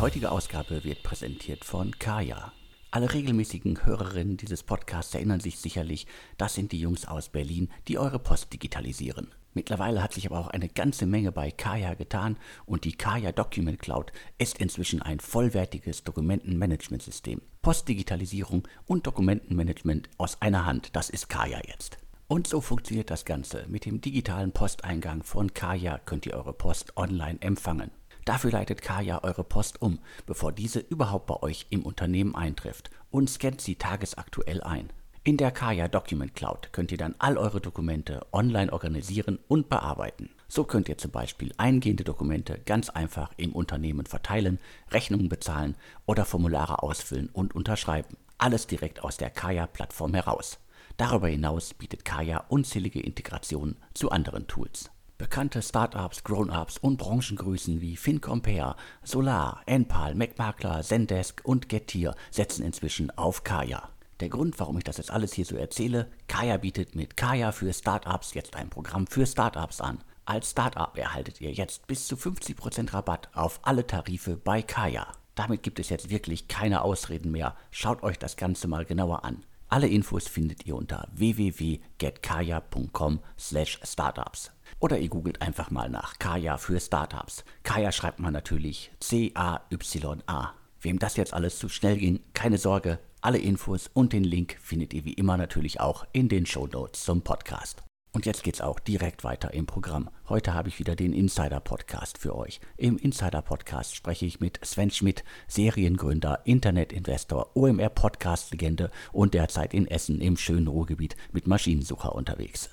heutige Ausgabe wird präsentiert von Kaya. Alle regelmäßigen Hörerinnen dieses Podcasts erinnern sich sicherlich, das sind die Jungs aus Berlin, die eure Post digitalisieren. Mittlerweile hat sich aber auch eine ganze Menge bei Kaya getan und die Kaya Document Cloud ist inzwischen ein vollwertiges Dokumentenmanagementsystem. Postdigitalisierung und Dokumentenmanagement aus einer Hand, das ist Kaya jetzt. Und so funktioniert das Ganze. Mit dem digitalen Posteingang von Kaya könnt ihr eure Post online empfangen. Dafür leitet Kaya eure Post um, bevor diese überhaupt bei euch im Unternehmen eintrifft und scannt sie tagesaktuell ein. In der Kaya Document Cloud könnt ihr dann all eure Dokumente online organisieren und bearbeiten. So könnt ihr zum Beispiel eingehende Dokumente ganz einfach im Unternehmen verteilen, Rechnungen bezahlen oder Formulare ausfüllen und unterschreiben. Alles direkt aus der Kaya-Plattform heraus. Darüber hinaus bietet Kaya unzählige Integrationen zu anderen Tools. Bekannte Startups, Grown-ups und Branchengrößen wie FinCompare, Solar, Enpal, MacMakler, Zendesk und Getir setzen inzwischen auf Kaya. Der Grund, warum ich das jetzt alles hier so erzähle, Kaya bietet mit Kaya für Startups jetzt ein Programm für Startups an. Als Startup erhaltet ihr jetzt bis zu 50% Rabatt auf alle Tarife bei Kaya. Damit gibt es jetzt wirklich keine Ausreden mehr. Schaut euch das Ganze mal genauer an. Alle Infos findet ihr unter www.getkaya.com/startups. Oder ihr googelt einfach mal nach Kaya für Startups. Kaya schreibt man natürlich C-A-Y-A. Wem das jetzt alles zu schnell ging, keine Sorge, alle Infos und den Link findet ihr wie immer natürlich auch in den Show Notes zum Podcast. Und jetzt geht's auch direkt weiter im Programm. Heute habe ich wieder den Insider Podcast für euch. Im Insider Podcast spreche ich mit Sven Schmidt, Seriengründer, Internetinvestor, OMR Podcast Legende und derzeit in Essen im schönen Ruhrgebiet mit Maschinensucher unterwegs.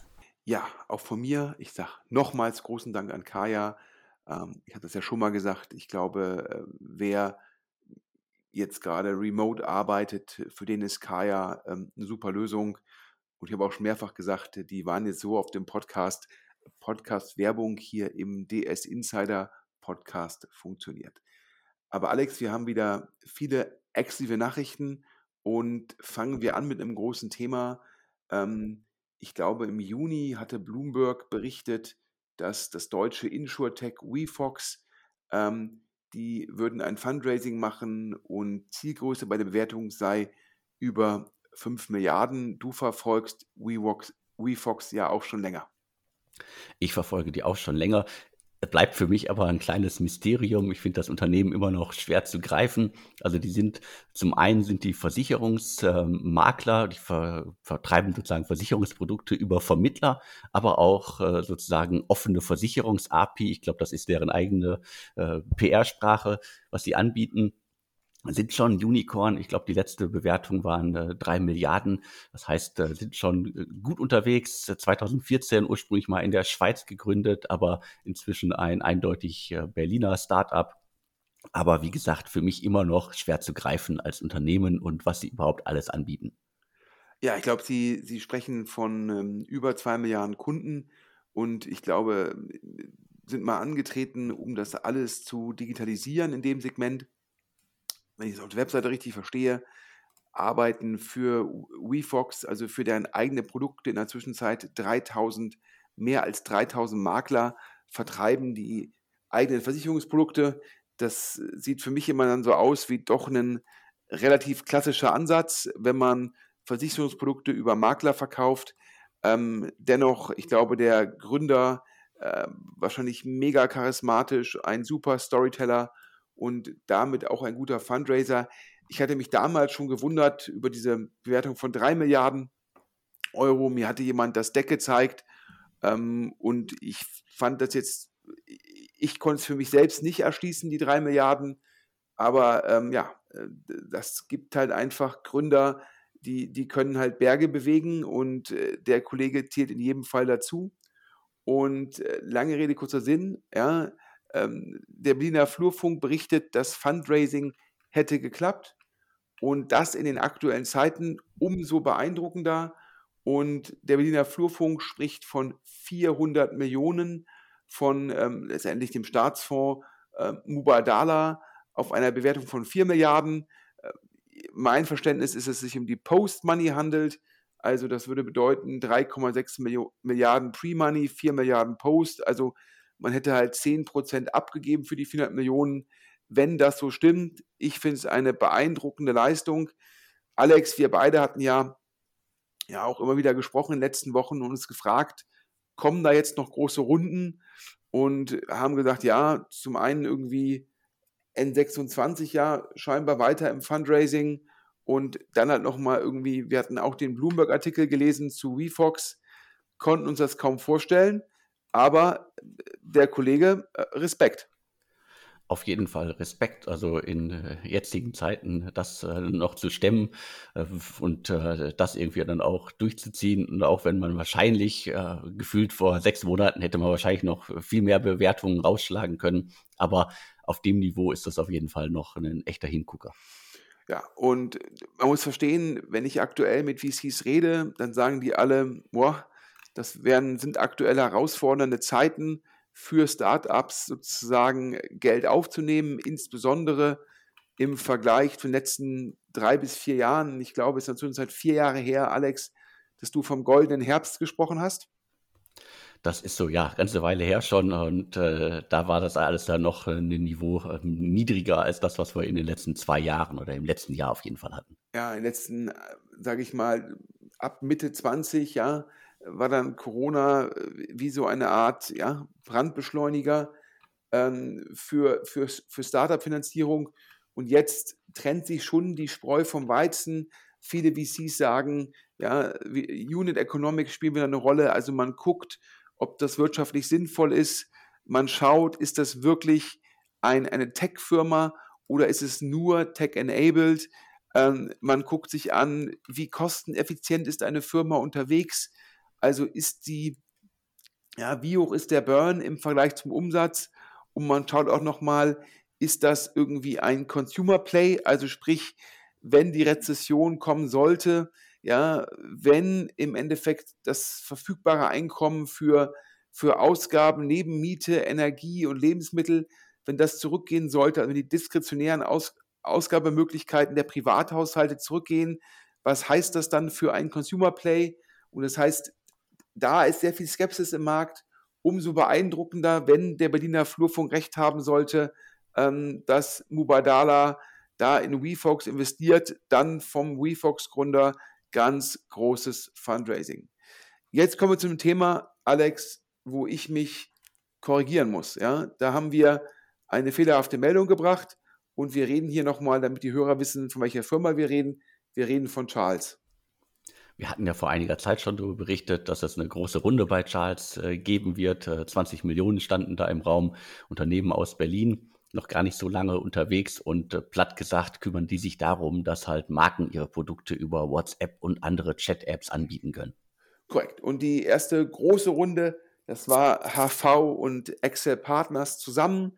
Ja, auch von mir, ich sage nochmals großen Dank an Kaya. Ähm, ich hatte es ja schon mal gesagt, ich glaube, äh, wer jetzt gerade remote arbeitet, für den ist Kaya ähm, eine super Lösung. Und ich habe auch schon mehrfach gesagt, die waren jetzt so auf dem Podcast, Podcast-Werbung hier im DS Insider Podcast funktioniert. Aber Alex, wir haben wieder viele exklusive Nachrichten und fangen wir an mit einem großen Thema. Ähm, ich glaube, im Juni hatte Bloomberg berichtet, dass das deutsche Insurtech WeFox ähm, die würden ein Fundraising machen und Zielgröße bei der Bewertung sei über 5 Milliarden. Du verfolgst WeWox, WeFox ja auch schon länger. Ich verfolge die auch schon länger bleibt für mich aber ein kleines Mysterium. Ich finde das Unternehmen immer noch schwer zu greifen. Also die sind, zum einen sind die Versicherungsmakler, die ver, vertreiben sozusagen Versicherungsprodukte über Vermittler, aber auch äh, sozusagen offene Versicherungs-API. Ich glaube, das ist deren eigene äh, PR-Sprache, was sie anbieten sind schon Unicorn. Ich glaube, die letzte Bewertung waren äh, drei Milliarden. Das heißt, äh, sind schon äh, gut unterwegs. 2014 ursprünglich mal in der Schweiz gegründet, aber inzwischen ein eindeutig äh, Berliner Startup. Aber wie gesagt, für mich immer noch schwer zu greifen als Unternehmen und was sie überhaupt alles anbieten. Ja, ich glaube, Sie, Sie sprechen von ähm, über zwei Milliarden Kunden und ich glaube, sind mal angetreten, um das alles zu digitalisieren in dem Segment wenn ich es auf der Webseite richtig verstehe, arbeiten für WeFox, also für deren eigene Produkte in der Zwischenzeit 3000, mehr als 3000 Makler vertreiben die eigenen Versicherungsprodukte. Das sieht für mich immer dann so aus wie doch ein relativ klassischer Ansatz, wenn man Versicherungsprodukte über Makler verkauft. Ähm, dennoch, ich glaube, der Gründer äh, wahrscheinlich mega charismatisch, ein super Storyteller und damit auch ein guter Fundraiser. Ich hatte mich damals schon gewundert über diese Bewertung von drei Milliarden Euro. Mir hatte jemand das Deck gezeigt ähm, und ich fand das jetzt, ich konnte es für mich selbst nicht erschließen, die drei Milliarden. Aber ähm, ja, äh, das gibt halt einfach Gründer, die, die können halt Berge bewegen und äh, der Kollege zählt in jedem Fall dazu. Und äh, lange Rede, kurzer Sinn, ja, ähm, der Berliner Flurfunk berichtet, das Fundraising hätte geklappt und das in den aktuellen Zeiten umso beeindruckender. Und der Berliner Flurfunk spricht von 400 Millionen von ähm, letztendlich dem Staatsfonds äh, Mubadala auf einer Bewertung von 4 Milliarden. Äh, mein Verständnis ist, dass es sich um die Post-Money handelt. Also das würde bedeuten 3,6 Milliarden Pre-Money, 4 Milliarden Post. Also man hätte halt 10% abgegeben für die 400 Millionen. wenn das so stimmt. Ich finde es eine beeindruckende Leistung. Alex, wir beide hatten ja, ja auch immer wieder gesprochen in den letzten Wochen und uns gefragt, kommen da jetzt noch große Runden? Und haben gesagt, ja, zum einen irgendwie N26 ja scheinbar weiter im Fundraising und dann halt nochmal irgendwie, wir hatten auch den Bloomberg-Artikel gelesen zu WeFox, konnten uns das kaum vorstellen, aber der Kollege, äh, Respekt auf jeden Fall Respekt, also in äh, jetzigen Zeiten das äh, noch zu stemmen und das irgendwie dann auch durchzuziehen. Und auch wenn man wahrscheinlich gefühlt vor sechs Monaten hätte man wahrscheinlich noch viel mehr Bewertungen rausschlagen können. Aber auf dem Niveau ist das auf jeden Fall noch ein echter Hingucker. Ja, und man muss verstehen, wenn ich aktuell mit VCs rede, dann sagen die alle, boah, das werden, sind aktuell herausfordernde Zeiten für Startups sozusagen Geld aufzunehmen, insbesondere im Vergleich zu den letzten drei bis vier Jahren. Ich glaube, es ist inzwischen seit vier Jahre her, Alex, dass du vom goldenen Herbst gesprochen hast. Das ist so, ja, ganze Weile her schon. Und äh, da war das alles dann noch ein Niveau äh, niedriger als das, was wir in den letzten zwei Jahren oder im letzten Jahr auf jeden Fall hatten. Ja, in den letzten, äh, sage ich mal, ab Mitte 20, ja, war dann Corona äh, wie so eine Art ja, Brandbeschleuniger ähm, für, für, für Startup-Finanzierung. Und jetzt trennt sich schon die Spreu vom Weizen. Viele VCs sagen, ja, Unit Economics spielen wieder eine Rolle. Also man guckt, ob das wirtschaftlich sinnvoll ist. Man schaut, ist das wirklich ein, eine Tech-Firma oder ist es nur tech-enabled? Ähm, man guckt sich an, wie kosteneffizient ist eine Firma unterwegs. Also ist die, ja, wie hoch ist der Burn im Vergleich zum Umsatz? Und man schaut auch nochmal, ist das irgendwie ein Consumer Play? Also sprich, wenn die Rezession kommen sollte, ja, wenn im Endeffekt das verfügbare Einkommen für, für Ausgaben neben Miete, Energie und Lebensmittel, wenn das zurückgehen sollte, also wenn die diskretionären Aus, Ausgabemöglichkeiten der Privathaushalte zurückgehen, was heißt das dann für ein Consumer Play? Und das heißt, da ist sehr viel Skepsis im Markt. Umso beeindruckender, wenn der Berliner Flurfunk recht haben sollte, ähm, dass Mubadala da in WeFox investiert, dann vom WeFox-Gründer ganz großes Fundraising. Jetzt kommen wir zum Thema, Alex, wo ich mich korrigieren muss. Ja? Da haben wir eine fehlerhafte Meldung gebracht und wir reden hier nochmal, damit die Hörer wissen, von welcher Firma wir reden. Wir reden von Charles. Wir hatten ja vor einiger Zeit schon darüber berichtet, dass es eine große Runde bei Charles äh, geben wird. Äh, 20 Millionen standen da im Raum. Unternehmen aus Berlin, noch gar nicht so lange unterwegs und äh, platt gesagt kümmern die sich darum, dass halt Marken ihre Produkte über WhatsApp und andere Chat-Apps anbieten können. Korrekt. Und die erste große Runde, das war HV und Excel Partners zusammen.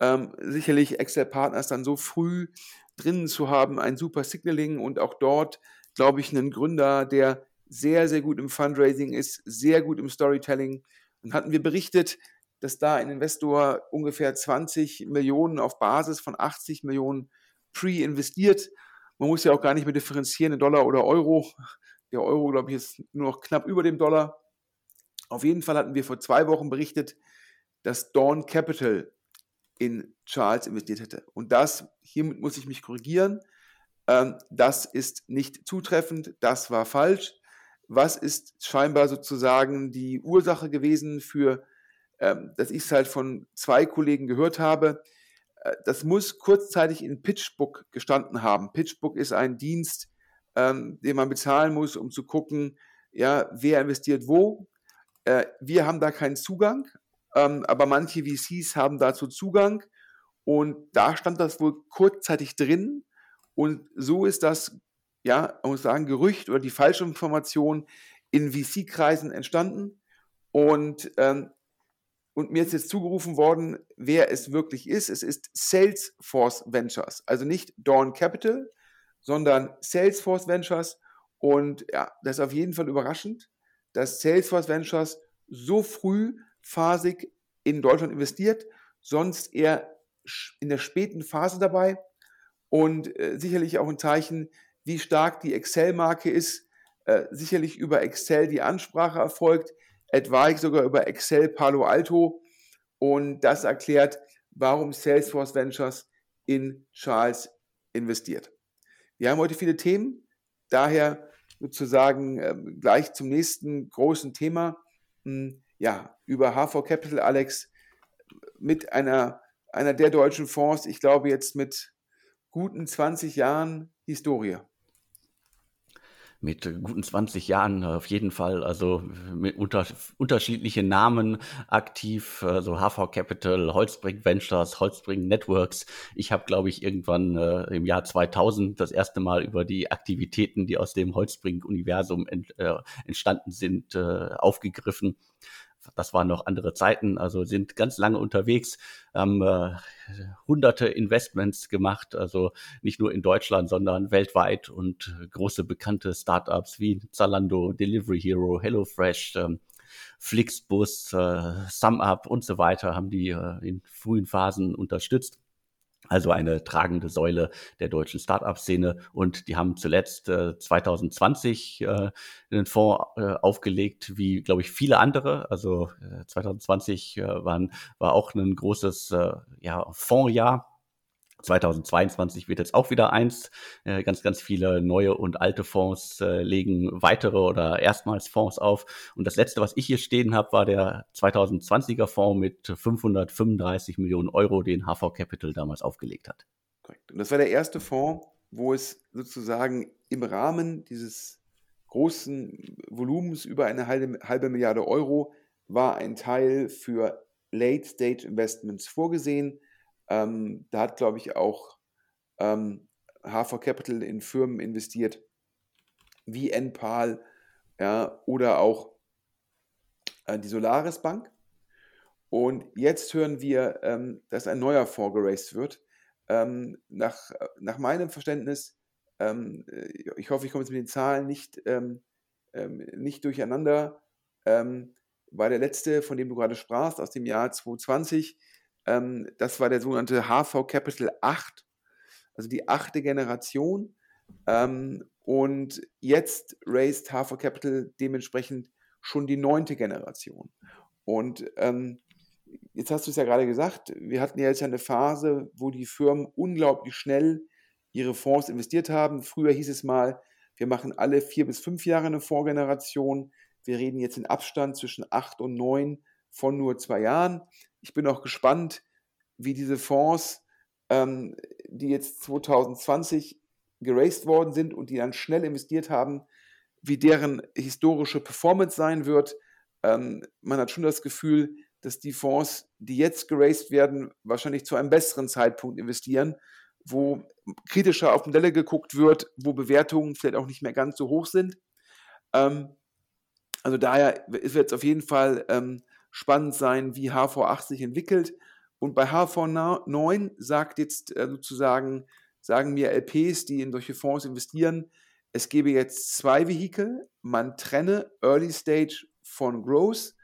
Ähm, sicherlich Excel Partners dann so früh drinnen zu haben, ein super Signaling und auch dort glaube ich, einen Gründer, der sehr, sehr gut im Fundraising ist, sehr gut im Storytelling. Und hatten wir berichtet, dass da ein Investor ungefähr 20 Millionen auf Basis von 80 Millionen pre-investiert. Man muss ja auch gar nicht mehr differenzieren in Dollar oder Euro. Der Euro, glaube ich, ist nur noch knapp über dem Dollar. Auf jeden Fall hatten wir vor zwei Wochen berichtet, dass Dawn Capital in Charles investiert hätte. Und das, hiermit muss ich mich korrigieren, das ist nicht zutreffend, das war falsch. Was ist scheinbar sozusagen die Ursache gewesen für, ähm, dass ich es halt von zwei Kollegen gehört habe? Äh, das muss kurzzeitig in PitchBook gestanden haben. PitchBook ist ein Dienst, ähm, den man bezahlen muss, um zu gucken, ja, wer investiert wo. Äh, wir haben da keinen Zugang, aber manche VCs haben dazu Zugang. Und da stand das wohl kurzzeitig drin. Und so ist das, ja, man muss sagen, Gerücht oder die falsche Information in VC-Kreisen entstanden. Und, ähm, und mir ist jetzt zugerufen worden, wer es wirklich ist. Es ist Salesforce Ventures, also nicht Dawn Capital, sondern Salesforce Ventures. Und ja, das ist auf jeden Fall überraschend, dass Salesforce Ventures so frühphasig in Deutschland investiert, sonst eher in der späten Phase dabei und äh, sicherlich auch ein Zeichen, wie stark die Excel-Marke ist. Äh, sicherlich über Excel die Ansprache erfolgt, etwaig sogar über Excel Palo Alto. Und das erklärt, warum Salesforce Ventures in Charles investiert. Wir haben heute viele Themen, daher sozusagen äh, gleich zum nächsten großen Thema. Hm, ja, über HV Capital, Alex, mit einer, einer der deutschen Fonds, ich glaube jetzt mit guten 20 Jahren Historie mit guten 20 Jahren auf jeden Fall, also mit unter, unterschiedlichen Namen aktiv, also HV Capital, Holzbring Ventures, Holzbring Networks. Ich habe, glaube ich, irgendwann äh, im Jahr 2000 das erste Mal über die Aktivitäten, die aus dem Holzbring-Universum ent, äh, entstanden sind, äh, aufgegriffen das waren noch andere Zeiten, also sind ganz lange unterwegs, haben äh, hunderte Investments gemacht, also nicht nur in Deutschland, sondern weltweit und große bekannte Startups wie Zalando, Delivery Hero, HelloFresh, ähm, Flixbus, äh, SumUp und so weiter haben die äh, in frühen Phasen unterstützt also eine tragende Säule der deutschen Start-up-Szene. Und die haben zuletzt äh, 2020 äh, einen Fonds äh, aufgelegt, wie, glaube ich, viele andere. Also äh, 2020 äh, waren, war auch ein großes äh, ja, Fondsjahr 2022 wird jetzt auch wieder eins. Äh, ganz, ganz viele neue und alte Fonds äh, legen weitere oder erstmals Fonds auf. Und das letzte, was ich hier stehen habe, war der 2020er Fonds mit 535 Millionen Euro, den HV Capital damals aufgelegt hat. Korrekt. Und das war der erste Fonds, wo es sozusagen im Rahmen dieses großen Volumens über eine halbe, halbe Milliarde Euro war ein Teil für Late-Stage Investments vorgesehen ähm, da hat, glaube ich, auch ähm, HV Capital in Firmen investiert, wie NPAL ja, oder auch äh, die Solaris Bank. Und jetzt hören wir, ähm, dass ein neuer Fonds geraced wird. Ähm, nach, nach meinem Verständnis, ähm, ich hoffe, ich komme jetzt mit den Zahlen nicht, ähm, nicht durcheinander, war der letzte, von dem du gerade sprachst, aus dem Jahr 2020, ähm, das war der sogenannte HV Capital 8, also die achte Generation. Ähm, und jetzt raised HV Capital dementsprechend schon die neunte Generation. Und ähm, jetzt hast du es ja gerade gesagt, wir hatten ja jetzt eine Phase, wo die Firmen unglaublich schnell ihre Fonds investiert haben. Früher hieß es mal, wir machen alle vier bis fünf Jahre eine Fondsgeneration. Wir reden jetzt in Abstand zwischen acht und neun von nur zwei Jahren. Ich bin auch gespannt, wie diese Fonds, ähm, die jetzt 2020 geraced worden sind und die dann schnell investiert haben, wie deren historische Performance sein wird. Ähm, man hat schon das Gefühl, dass die Fonds, die jetzt geraced werden, wahrscheinlich zu einem besseren Zeitpunkt investieren, wo kritischer auf Modelle geguckt wird, wo Bewertungen vielleicht auch nicht mehr ganz so hoch sind. Ähm, also daher wird es auf jeden Fall ähm, spannend sein, wie HV8 sich entwickelt. Und bei HV9 sagt jetzt äh, sozusagen, sagen mir LPs, die in solche Fonds investieren, es gebe jetzt zwei Vehikel, man trenne Early Stage von Growth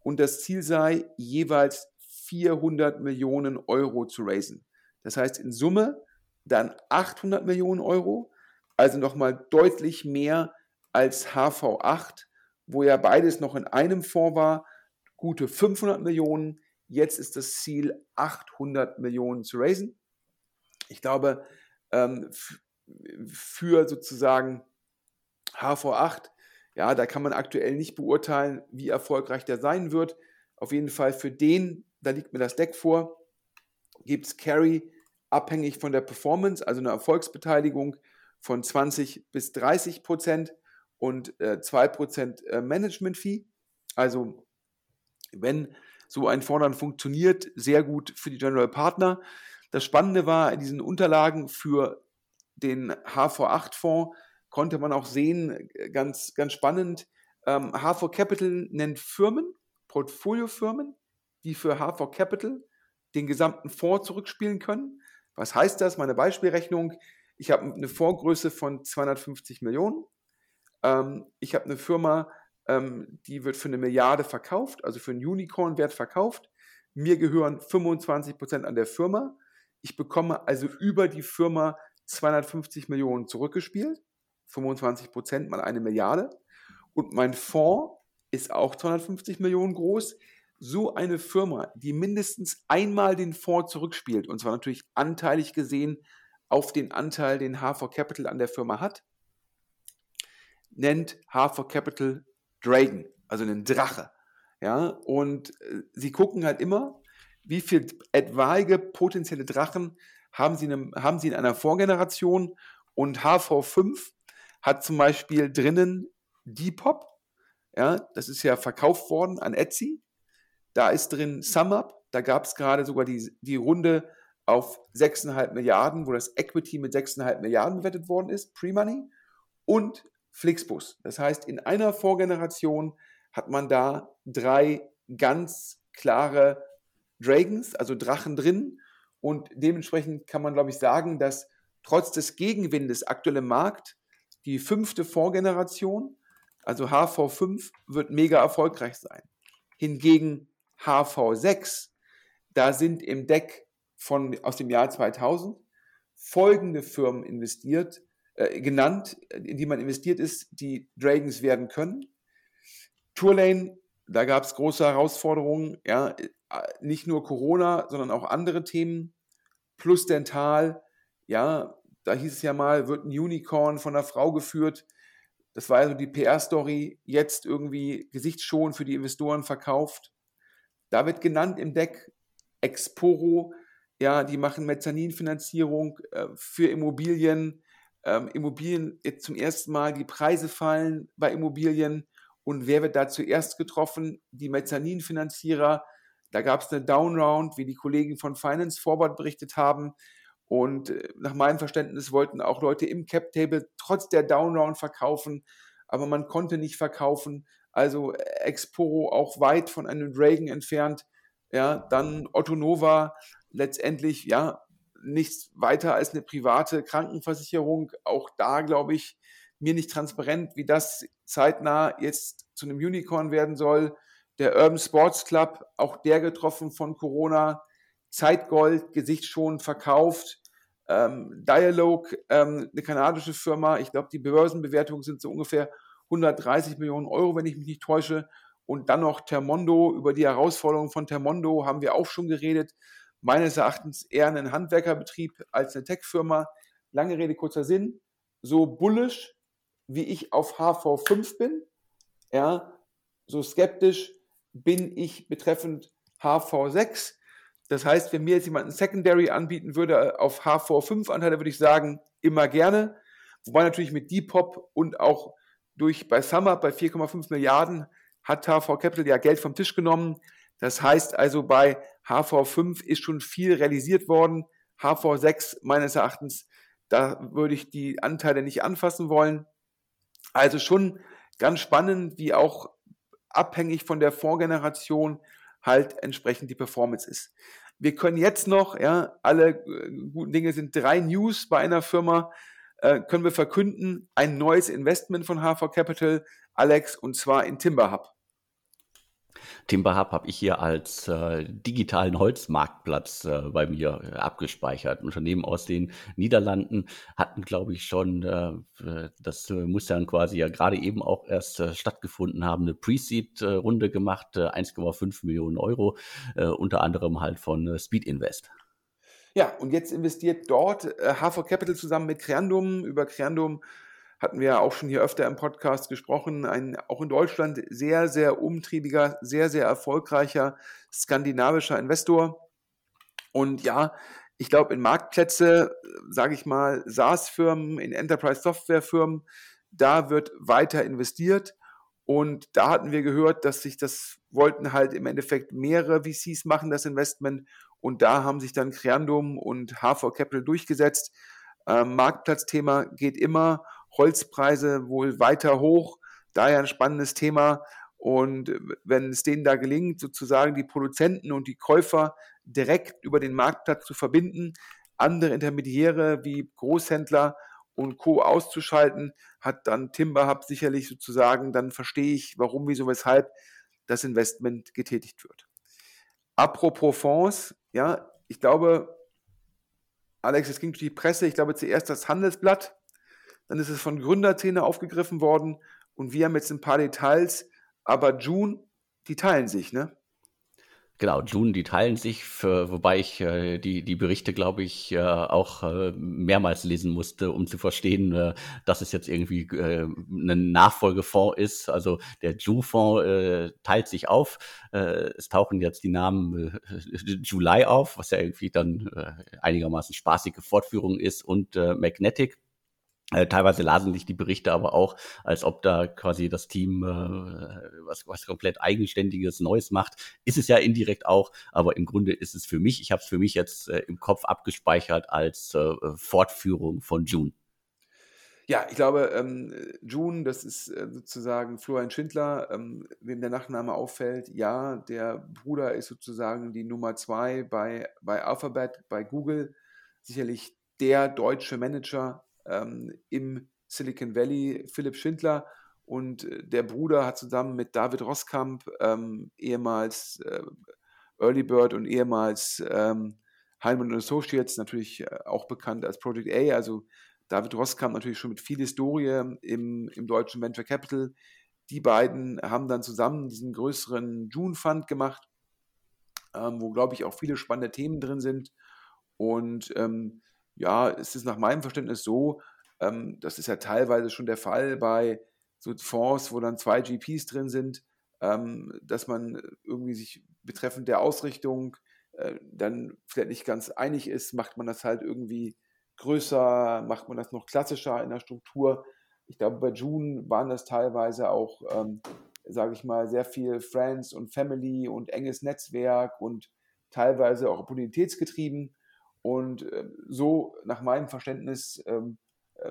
und das Ziel sei, jeweils 400 Millionen Euro zu raisen. Das heißt in Summe dann 800 Millionen Euro, also nochmal deutlich mehr als HV8, wo ja beides noch in einem Fonds war, gute 500 Millionen. Jetzt ist das Ziel, 800 Millionen zu raisen. Ich glaube, ähm, für sozusagen HV8, ja, da kann man aktuell nicht beurteilen, wie erfolgreich der sein wird. Auf jeden Fall für den, da liegt mir das Deck vor, gibt es Carry abhängig von der Performance, also eine Erfolgsbeteiligung von 20 bis 30 Prozent und äh, 2 Prozent äh, Management-Fee. Also wenn so ein Fordern funktioniert sehr gut für die General Partner. Das Spannende war, in diesen Unterlagen für den HV8-Fonds konnte man auch sehen, ganz, ganz spannend, ähm, HV Capital nennt Firmen, Portfoliofirmen, die für HV Capital den gesamten Fonds zurückspielen können. Was heißt das? Meine Beispielrechnung, ich habe eine Fondsgröße von 250 Millionen. Ähm, ich habe eine Firma, ähm, die wird für eine Milliarde verkauft, also für einen Unicorn-Wert verkauft. Mir gehören 25% an der Firma. Ich bekomme also über die Firma 250 Millionen zurückgespielt. 25% mal eine Milliarde. Und mein Fonds ist auch 250 Millionen groß. so eine Firma, die mindestens einmal den Fonds zurückspielt, und zwar natürlich anteilig gesehen auf den Anteil, den H4 Capital an der Firma hat, nennt H4 Capital Dragon, also einen Drache. Ja, und äh, sie gucken halt immer, wie viel etwaige potenzielle Drachen haben sie, in, haben sie in einer Vorgeneration und HV5 hat zum Beispiel drinnen Depop, ja, das ist ja verkauft worden an Etsy. Da ist drin SumUp, da gab es gerade sogar die, die Runde auf 6,5 Milliarden, wo das Equity mit 6,5 Milliarden bewertet worden ist, Pre-Money. Und Flixbus. Das heißt, in einer Vorgeneration hat man da drei ganz klare Dragons, also Drachen drin. Und dementsprechend kann man, glaube ich, sagen, dass trotz des Gegenwindes aktuell im Markt die fünfte Vorgeneration, also HV5, wird mega erfolgreich sein. Hingegen HV6, da sind im Deck von, aus dem Jahr 2000 folgende Firmen investiert, äh, genannt, in die man investiert ist, die Dragons werden können. Tourlane, da gab es große Herausforderungen, ja, äh, nicht nur Corona, sondern auch andere Themen. Plus Dental, ja, da hieß es ja mal, wird ein Unicorn von einer Frau geführt. Das war also die PR-Story, jetzt irgendwie gesichtsschonend für die Investoren verkauft. Da wird genannt im Deck Exporo, ja, die machen Mezzaninfinanzierung äh, für Immobilien. Ähm, Immobilien jetzt zum ersten Mal, die Preise fallen bei Immobilien. Und wer wird da zuerst getroffen? Die Mezzaninfinanzierer. Da gab es eine Downround, wie die Kollegen von Finance Forward berichtet haben. Und äh, nach meinem Verständnis wollten auch Leute im Cap Table trotz der Downround verkaufen, aber man konnte nicht verkaufen. Also äh, Exporo auch weit von einem Dragon entfernt. Ja, dann Otto Nova letztendlich ja nichts weiter als eine private Krankenversicherung. Auch da glaube ich mir nicht transparent, wie das zeitnah jetzt zu einem Unicorn werden soll. Der Urban Sports Club, auch der getroffen von Corona. Zeitgold, Gesicht schon verkauft. Ähm, Dialog, ähm, eine kanadische Firma. Ich glaube, die Börsenbewertungen sind so ungefähr 130 Millionen Euro, wenn ich mich nicht täusche. Und dann noch Termondo. Über die Herausforderungen von Termondo haben wir auch schon geredet. Meines Erachtens eher ein Handwerkerbetrieb als eine Tech-Firma. Lange Rede, kurzer Sinn. So bullish, wie ich auf HV5 bin, ja, so skeptisch bin ich betreffend HV6. Das heißt, wenn mir jetzt jemand ein Secondary anbieten würde auf HV5-Anteile, würde ich sagen, immer gerne. Wobei natürlich mit Depop und auch durch bei Summer bei 4,5 Milliarden hat HV Capital ja Geld vom Tisch genommen. Das heißt also, bei HV5 ist schon viel realisiert worden. HV6 meines Erachtens, da würde ich die Anteile nicht anfassen wollen. Also schon ganz spannend, wie auch abhängig von der Vorgeneration halt entsprechend die Performance ist. Wir können jetzt noch, ja, alle äh, guten Dinge sind drei News bei einer Firma, äh, können wir verkünden, ein neues Investment von HV Capital, Alex, und zwar in Timberhub. Timberhub habe ich hier als äh, digitalen Holzmarktplatz äh, bei mir äh, abgespeichert. Unternehmen aus den Niederlanden hatten, glaube ich, schon, äh, das äh, muss dann quasi ja gerade eben auch erst stattgefunden haben, eine Pre-Seed-Runde gemacht, 1,5 Millionen Euro, unter anderem halt von Speed Invest. Ja, und jetzt investiert dort HV Capital zusammen mit Creandum. Über Creandum hatten wir ja auch schon hier öfter im Podcast gesprochen, ein auch in Deutschland sehr, sehr umtriebiger, sehr, sehr erfolgreicher skandinavischer Investor. Und ja, ich glaube, in Marktplätze, sage ich mal, SaaS-Firmen, in Enterprise-Software-Firmen, da wird weiter investiert. Und da hatten wir gehört, dass sich das wollten halt im Endeffekt mehrere VCs machen, das Investment. Und da haben sich dann Creandum und HV Capital durchgesetzt. Ähm, Marktplatzthema geht immer. Holzpreise wohl weiter hoch. Daher ein spannendes Thema. Und wenn es denen da gelingt, sozusagen die Produzenten und die Käufer direkt über den Marktplatz zu verbinden, andere Intermediäre wie Großhändler und Co. auszuschalten, hat dann Timberhub sicherlich sozusagen, dann verstehe ich, warum, wieso, weshalb das Investment getätigt wird. Apropos Fonds, ja, ich glaube, Alex, es ging durch die Presse, ich glaube zuerst das Handelsblatt dann ist es von Gründerszene aufgegriffen worden und wir haben jetzt ein paar Details, aber June, die teilen sich, ne? Genau, June, die teilen sich, für, wobei ich äh, die, die Berichte, glaube ich, äh, auch äh, mehrmals lesen musste, um zu verstehen, äh, dass es jetzt irgendwie äh, ein Nachfolgefonds ist. Also der Ju-Fonds äh, teilt sich auf. Es tauchen jetzt die Namen July auf, was ja irgendwie dann einigermaßen spaßige Fortführung ist, und Magnetic. Äh, teilweise lasen sich die Berichte aber auch, als ob da quasi das Team äh, was, was komplett eigenständiges Neues macht. Ist es ja indirekt auch, aber im Grunde ist es für mich, ich habe es für mich jetzt äh, im Kopf abgespeichert als äh, Fortführung von June. Ja, ich glaube, ähm, June, das ist äh, sozusagen Florian Schindler, ähm, wem der Nachname auffällt. Ja, der Bruder ist sozusagen die Nummer zwei bei, bei Alphabet, bei Google. Sicherlich der deutsche Manager ähm, im Silicon Valley, Philipp Schindler. Und äh, der Bruder hat zusammen mit David Roskamp, ähm, ehemals äh, Early Bird und ehemals ähm, Heimann Associates, natürlich äh, auch bekannt als Project A, also David Roskamp natürlich schon mit viel Historie im, im deutschen Venture Capital. Die beiden haben dann zusammen diesen größeren June Fund gemacht, ähm, wo, glaube ich, auch viele spannende Themen drin sind. Und ähm, ja, es ist nach meinem Verständnis so, ähm, das ist ja teilweise schon der Fall bei so Fonds, wo dann zwei GPs drin sind, ähm, dass man irgendwie sich betreffend der Ausrichtung äh, dann vielleicht nicht ganz einig ist, macht man das halt irgendwie größer, macht man das noch klassischer in der Struktur. Ich glaube, bei June waren das teilweise auch, ähm, sage ich mal, sehr viel Friends und Family und enges Netzwerk und teilweise auch opportunitätsgetrieben. Und äh, so, nach meinem Verständnis, ähm, äh,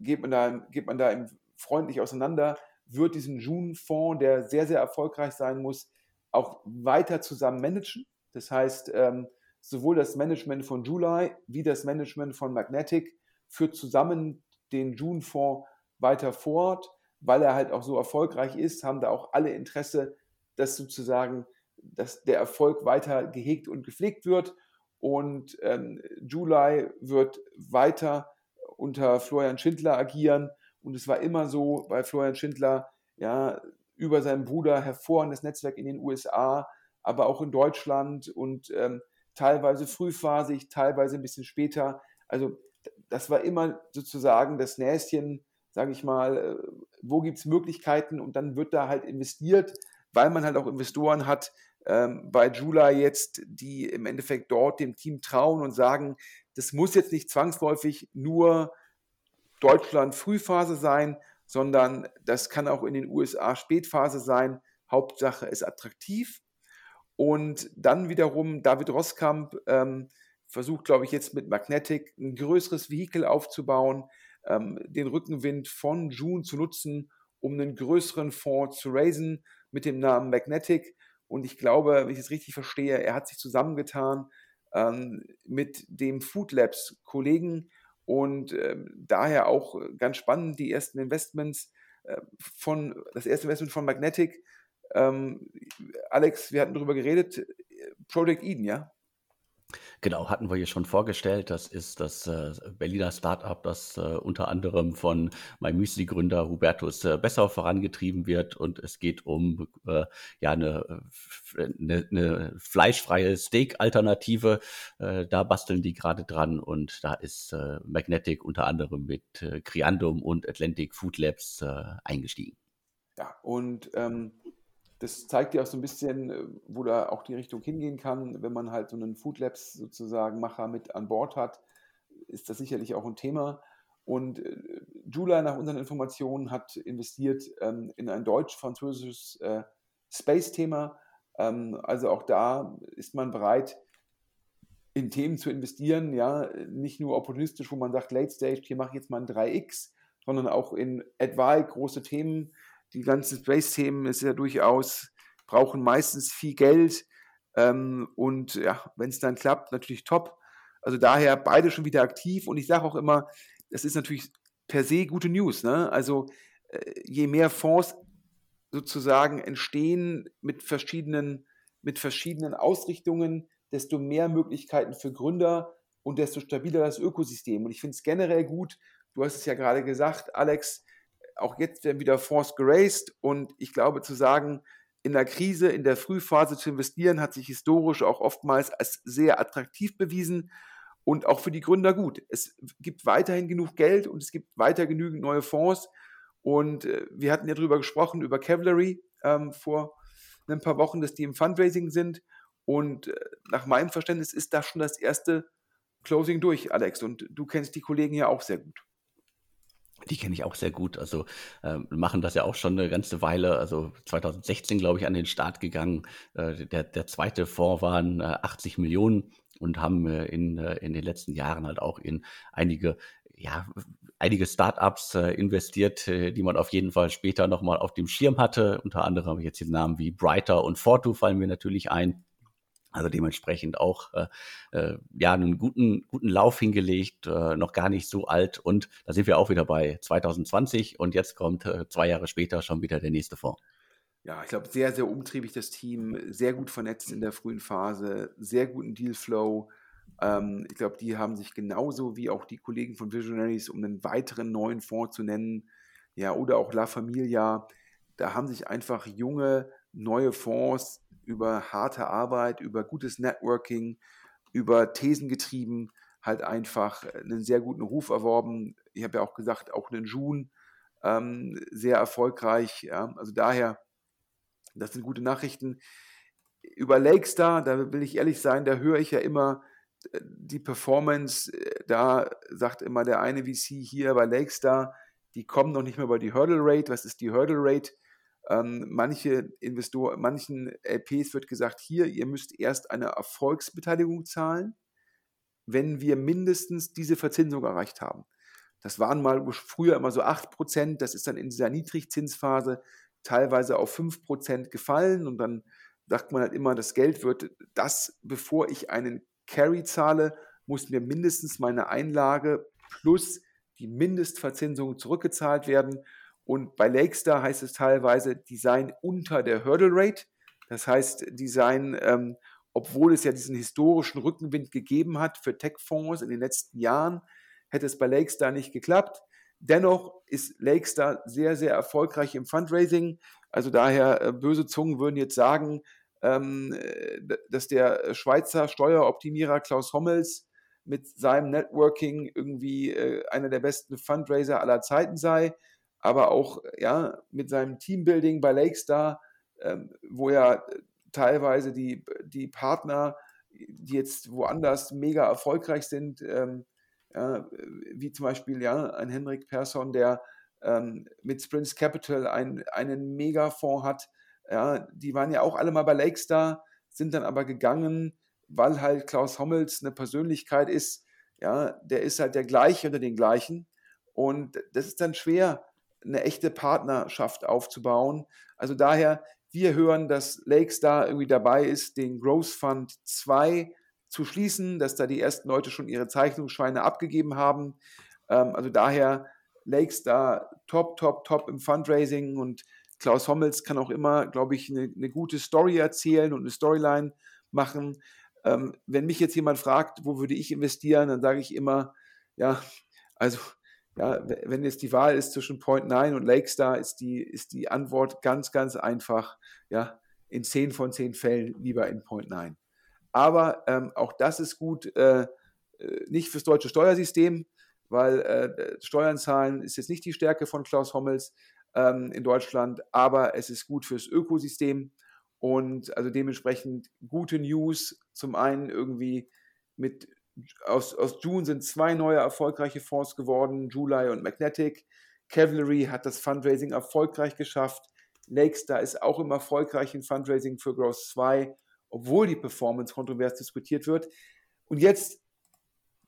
geht, man da, geht man da freundlich auseinander, wird diesen June-Fonds, der sehr, sehr erfolgreich sein muss, auch weiter zusammen managen. Das heißt, ähm, sowohl das Management von July wie das Management von Magnetic führt zusammen den June-Fonds weiter fort, weil er halt auch so erfolgreich ist, haben da auch alle Interesse, dass sozusagen dass der Erfolg weiter gehegt und gepflegt wird und ähm, July wird weiter unter Florian Schindler agieren. Und es war immer so bei Florian Schindler, ja, über seinen Bruder hervorragendes Netzwerk in den USA, aber auch in Deutschland und ähm, teilweise frühphasig, teilweise ein bisschen später. Also das war immer sozusagen das Näschen, sage ich mal, äh, wo gibt es Möglichkeiten und dann wird da halt investiert, weil man halt auch Investoren hat, ähm, bei Jula jetzt, die im Endeffekt dort dem Team trauen und sagen, das muss jetzt nicht zwangsläufig nur Deutschland Frühphase sein, sondern das kann auch in den USA Spätphase sein. Hauptsache ist attraktiv. Und dann wiederum David Roskamp ähm, versucht, glaube ich, jetzt mit Magnetic ein größeres Vehikel aufzubauen, ähm, den Rückenwind von June zu nutzen, um einen größeren Fonds zu raisen mit dem Namen Magnetic. Und ich glaube, wenn ich es richtig verstehe, er hat sich zusammengetan ähm, mit dem Food Labs Kollegen und ähm, daher auch ganz spannend die ersten Investments äh, von, das erste Investment von Magnetic. Ähm, Alex, wir hatten darüber geredet, Project Eden, ja? Genau, hatten wir hier schon vorgestellt. Das ist das äh, Berliner Startup, das äh, unter anderem von MyMüsli-Gründer Hubertus äh, Besser vorangetrieben wird. Und es geht um äh, ja eine, eine, eine fleischfreie Steak-Alternative. Äh, da basteln die gerade dran und da ist äh, Magnetic unter anderem mit äh, Criandum und Atlantic Food Labs äh, eingestiegen. Ja, und ähm, das zeigt ja auch so ein bisschen, äh, wo da auch die Richtung hingehen kann. Wenn man halt so einen Food Labs sozusagen Macher mit an Bord hat, ist das sicherlich auch ein Thema. Und äh, Julia nach unseren Informationen hat investiert ähm, in ein deutsch-französisches äh, Space-Thema. Ähm, also auch da ist man bereit, in Themen zu investieren, ja, nicht nur opportunistisch, wo man sagt, Late Stage, hier mache ich jetzt mal ein 3x, sondern auch in etwa große Themen, die ganzen Space-Themen ist ja durchaus, brauchen meistens viel Geld. Ähm, und ja, wenn es dann klappt, natürlich top. Also daher beide schon wieder aktiv. Und ich sage auch immer, das ist natürlich per se gute News. Ne? Also äh, je mehr Fonds sozusagen entstehen mit verschiedenen, mit verschiedenen Ausrichtungen, desto mehr Möglichkeiten für Gründer und desto stabiler das Ökosystem. Und ich finde es generell gut, du hast es ja gerade gesagt, Alex, auch jetzt werden wieder Fonds geraced und ich glaube zu sagen, in der Krise, in der Frühphase zu investieren, hat sich historisch auch oftmals als sehr attraktiv bewiesen und auch für die Gründer gut. Es gibt weiterhin genug Geld und es gibt weiter genügend neue Fonds. Und äh, wir hatten ja darüber gesprochen, über Cavalry ähm, vor ein paar Wochen, dass die im Fundraising sind. Und äh, nach meinem Verständnis ist das schon das erste Closing durch, Alex. Und du kennst die Kollegen ja auch sehr gut. Die kenne ich auch sehr gut. Also äh, machen das ja auch schon eine ganze Weile. Also 2016, glaube ich, an den Start gegangen. Äh, der, der zweite Fonds waren äh, 80 Millionen und haben äh, in, äh, in den letzten Jahren halt auch in einige ja, einige Startups äh, investiert, äh, die man auf jeden Fall später nochmal auf dem Schirm hatte. Unter anderem jetzt die Namen wie Brighter und Fortu fallen mir natürlich ein. Also dementsprechend auch äh, äh, ja einen guten, guten Lauf hingelegt, äh, noch gar nicht so alt. Und da sind wir auch wieder bei 2020 und jetzt kommt äh, zwei Jahre später schon wieder der nächste Fonds. Ja, ich glaube, sehr, sehr umtriebig das Team, sehr gut vernetzt in der frühen Phase, sehr guten Dealflow. Ähm, ich glaube, die haben sich genauso wie auch die Kollegen von Visionaries, um einen weiteren neuen Fonds zu nennen, ja, oder auch La Familia, da haben sich einfach junge, neue Fonds über harte Arbeit, über gutes Networking, über Thesen getrieben, halt einfach einen sehr guten Ruf erworben. Ich habe ja auch gesagt, auch einen June ähm, sehr erfolgreich. Ja. Also daher, das sind gute Nachrichten. Über Lakestar, da will ich ehrlich sein, da höre ich ja immer äh, die Performance, äh, da sagt immer der eine VC hier bei Lakestar, die kommen noch nicht mehr über die Hurdle Rate. Was ist die Hurdle Rate? Ähm, manche Investoren, manchen LPs wird gesagt, hier, ihr müsst erst eine Erfolgsbeteiligung zahlen, wenn wir mindestens diese Verzinsung erreicht haben. Das waren mal früher immer so 8%, das ist dann in dieser Niedrigzinsphase teilweise auf 5% gefallen und dann sagt man halt immer, das Geld wird, das, bevor ich einen Carry zahle, muss mir mindestens meine Einlage plus die Mindestverzinsung zurückgezahlt werden. Und bei Lakestar heißt es teilweise Design unter der Hurdle Rate. Das heißt, Design, ähm, obwohl es ja diesen historischen Rückenwind gegeben hat für Tech-Fonds in den letzten Jahren, hätte es bei Lakestar nicht geklappt. Dennoch ist Lakestar sehr, sehr erfolgreich im Fundraising. Also daher, äh, böse Zungen würden jetzt sagen, ähm, dass der Schweizer Steueroptimierer Klaus Hommels mit seinem Networking irgendwie äh, einer der besten Fundraiser aller Zeiten sei aber auch ja, mit seinem Teambuilding bei Lakestar, ähm, wo ja teilweise die, die Partner, die jetzt woanders mega erfolgreich sind, ähm, ja, wie zum Beispiel ja, ein Henrik Persson, der ähm, mit Sprints Capital ein, einen Megafonds hat. Ja, die waren ja auch alle mal bei Lakestar, sind dann aber gegangen, weil halt Klaus Hommels eine Persönlichkeit ist, ja, der ist halt der gleiche unter den gleichen. Und das ist dann schwer, eine echte Partnerschaft aufzubauen. Also daher, wir hören, dass Lakestar irgendwie dabei ist, den Growth Fund 2 zu schließen, dass da die ersten Leute schon ihre Zeichnungsscheine abgegeben haben. Ähm, also daher Lakestar top, top, top im Fundraising und Klaus Hommels kann auch immer, glaube ich, eine, eine, gute Story erzählen und eine Storyline machen. Ähm, wenn mich jetzt jemand fragt, wo würde ich investieren, dann sage ich immer, ja, also ja, wenn jetzt die Wahl ist zwischen Point 9 und Lakestar, ist die, ist die Antwort ganz, ganz einfach. Ja, in 10 von 10 Fällen lieber in Point 9. Aber ähm, auch das ist gut, äh, äh, nicht fürs deutsche Steuersystem, weil äh, Steuern zahlen ist jetzt nicht die Stärke von Klaus Hommels ähm, in Deutschland, aber es ist gut fürs Ökosystem und also dementsprechend gute News. Zum einen irgendwie mit aus, aus June sind zwei neue erfolgreiche Fonds geworden, July und Magnetic. Cavalry hat das Fundraising erfolgreich geschafft. Lakestar ist auch im erfolgreichen Fundraising für Growth 2, obwohl die Performance kontrovers diskutiert wird. Und jetzt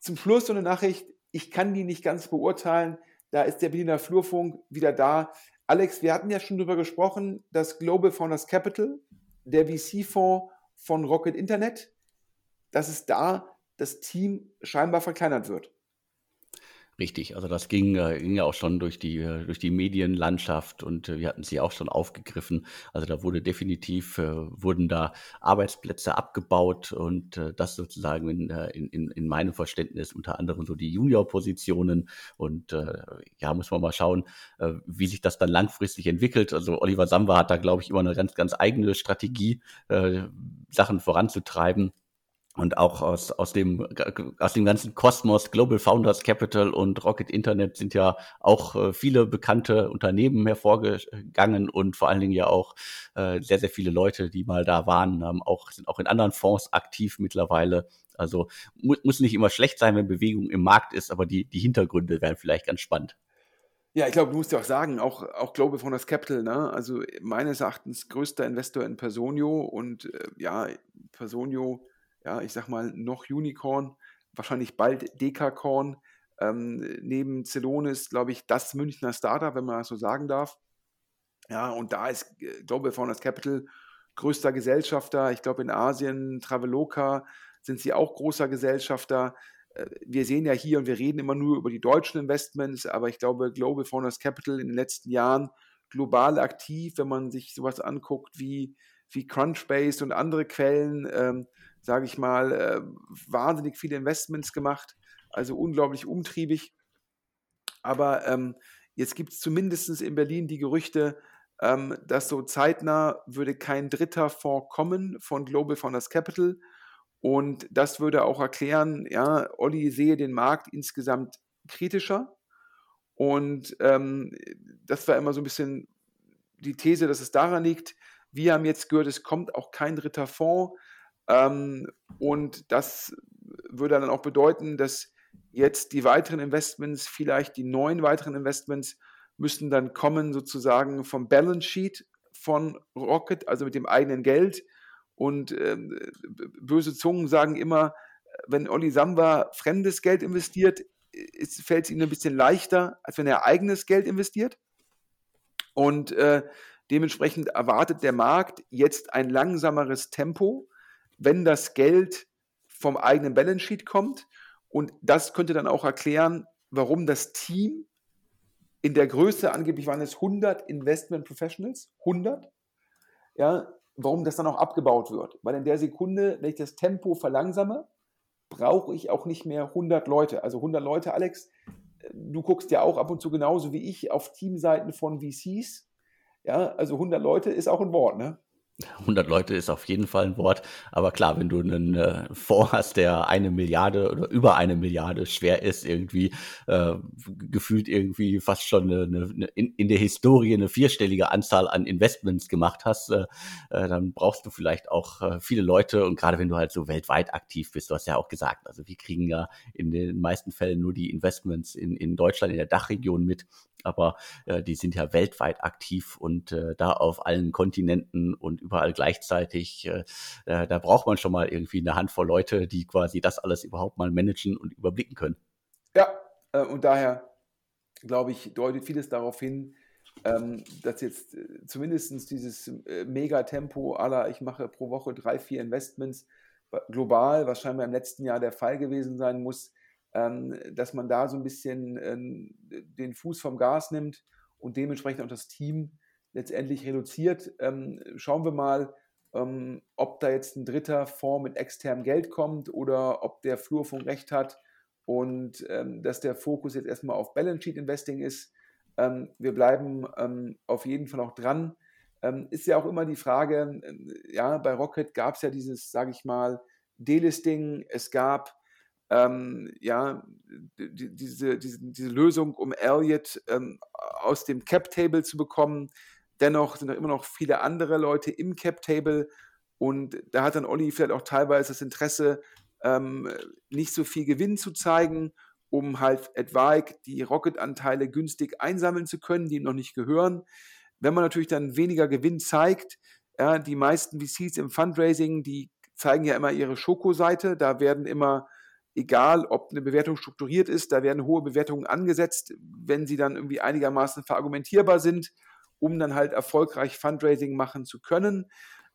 zum Schluss so eine Nachricht, ich kann die nicht ganz beurteilen. Da ist der Berliner Flurfunk wieder da. Alex, wir hatten ja schon darüber gesprochen, dass Global Founders Capital, der VC-Fonds von Rocket Internet, dass es da das Team scheinbar verkleinert wird. Richtig, also das ging, äh, ging ja auch schon durch die, äh, durch die Medienlandschaft und äh, wir hatten sie auch schon aufgegriffen. Also da wurde definitiv, wurden da Arbeitsplätze abgebaut und das sozusagen in, in, in, in meinem Verständnis unter anderem so die Junior-Positionen und ja, muss man mal schauen, wie sich das dann langfristig entwickelt. Also Oliver Samba hat da, glaube ich, immer eine ganz, ganz eigene Strategie, Sachen voranzutreiben und auch aus, aus, dem, aus dem ganzen Kosmos, Global Founders Capital und Rocket Internet sind ja auch äh, viele bekannte Unternehmen hervorgegangen und vor allen Dingen ja auch äh, sehr, sehr viele Leute, die mal da waren, haben auch, sind auch in anderen Fonds aktiv mittlerweile. Also mu muss nicht immer schlecht sein, wenn Bewegung im Markt ist, aber die, die Hintergründe wären vielleicht ganz spannend. Ja, ich glaube, du musst ja auch sagen, auch, auch Global Founders Capital, ne? also meines Erachtens größter Investor in Personio und äh, ja, Personio ja, ich sag mal, noch Unicorn, wahrscheinlich bald Dekacorn. Ähm, neben Celonis, glaube ich, das Münchner Startup, wenn man das so sagen darf. Ja, und da ist äh, Global Founders Capital größter Gesellschafter. Ich glaube, in Asien, Traveloka sind sie auch großer Gesellschafter. Äh, wir sehen ja hier und wir reden immer nur über die deutschen Investments, aber ich glaube, Global Founders Capital in den letzten Jahren global aktiv, wenn man sich sowas anguckt wie, wie Crunchbase und andere Quellen, ähm, sage ich mal, äh, wahnsinnig viele Investments gemacht, also unglaublich umtriebig. Aber ähm, jetzt gibt es zumindest in Berlin die Gerüchte, ähm, dass so zeitnah würde kein dritter Fonds kommen von Global Founders Capital. Und das würde auch erklären, ja, Olli sehe den Markt insgesamt kritischer. Und ähm, das war immer so ein bisschen die These, dass es daran liegt. Wir haben jetzt gehört, es kommt auch kein dritter Fonds. Ähm, und das würde dann auch bedeuten, dass jetzt die weiteren Investments, vielleicht die neun weiteren Investments, müssten dann kommen sozusagen vom Balance Sheet von Rocket, also mit dem eigenen Geld. Und äh, böse Zungen sagen immer, wenn Olli Samba fremdes Geld investiert, fällt es ihm ein bisschen leichter, als wenn er eigenes Geld investiert. Und äh, dementsprechend erwartet der Markt jetzt ein langsameres Tempo wenn das Geld vom eigenen Balance Sheet kommt. Und das könnte dann auch erklären, warum das Team in der Größe, angeblich waren es 100 Investment Professionals, 100, ja, warum das dann auch abgebaut wird. Weil in der Sekunde, wenn ich das Tempo verlangsame, brauche ich auch nicht mehr 100 Leute. Also 100 Leute, Alex, du guckst ja auch ab und zu genauso wie ich auf Teamseiten von VCs. Ja, also 100 Leute ist auch ein Wort, ne? 100 Leute ist auf jeden Fall ein Wort, aber klar, wenn du einen äh, Fonds hast, der eine Milliarde oder über eine Milliarde schwer ist, irgendwie äh, gefühlt irgendwie fast schon eine, eine, in, in, der Historie eine vierstellige Anzahl an Investments gemacht hast, äh, äh, dann brauchst du vielleicht auch äh, viele Leute. Und gerade wenn du halt so weltweit aktiv bist, du hast ja auch gesagt, also wir kriegen ja in den meisten Fällen nur die Investments in, in Deutschland, in der Dachregion mit. Aber äh, die sind ja weltweit aktiv und äh, da auf allen Kontinenten und überall gleichzeitig. Äh, äh, da braucht man schon mal irgendwie eine Handvoll Leute, die quasi das alles überhaupt mal managen und überblicken können. Ja, äh, und daher glaube ich, deutet vieles darauf hin, ähm, dass jetzt äh, zumindest dieses äh, Megatempo aller, ich mache pro Woche drei, vier Investments global, was scheinbar im letzten Jahr der Fall gewesen sein muss, ähm, dass man da so ein bisschen ähm, den Fuß vom Gas nimmt und dementsprechend auch das Team letztendlich reduziert. Ähm, schauen wir mal, ob da jetzt ein dritter Fonds mit externem Geld kommt oder ob der Flurfunk recht hat und dass der Fokus jetzt erstmal auf Balance Sheet Investing ist. wir bleiben auf jeden Fall auch dran. ist ja auch immer die Frage, ja, bei Rocket gab es ja dieses, sage ich mal, Delisting, es gab ähm, ja, die, diese, diese, diese Lösung, um Elliott ähm, aus dem Cap-Table zu bekommen. Dennoch sind da immer noch viele andere Leute im Cap-Table und da hat dann Olli vielleicht auch teilweise das Interesse, ähm, nicht so viel Gewinn zu zeigen, um halt etwaig die Rocket-Anteile günstig einsammeln zu können, die ihm noch nicht gehören. Wenn man natürlich dann weniger Gewinn zeigt, ja, die meisten VCs im Fundraising, die zeigen ja immer ihre Schokoseite, da werden immer egal ob eine Bewertung strukturiert ist, da werden hohe Bewertungen angesetzt, wenn sie dann irgendwie einigermaßen verargumentierbar sind, um dann halt erfolgreich Fundraising machen zu können.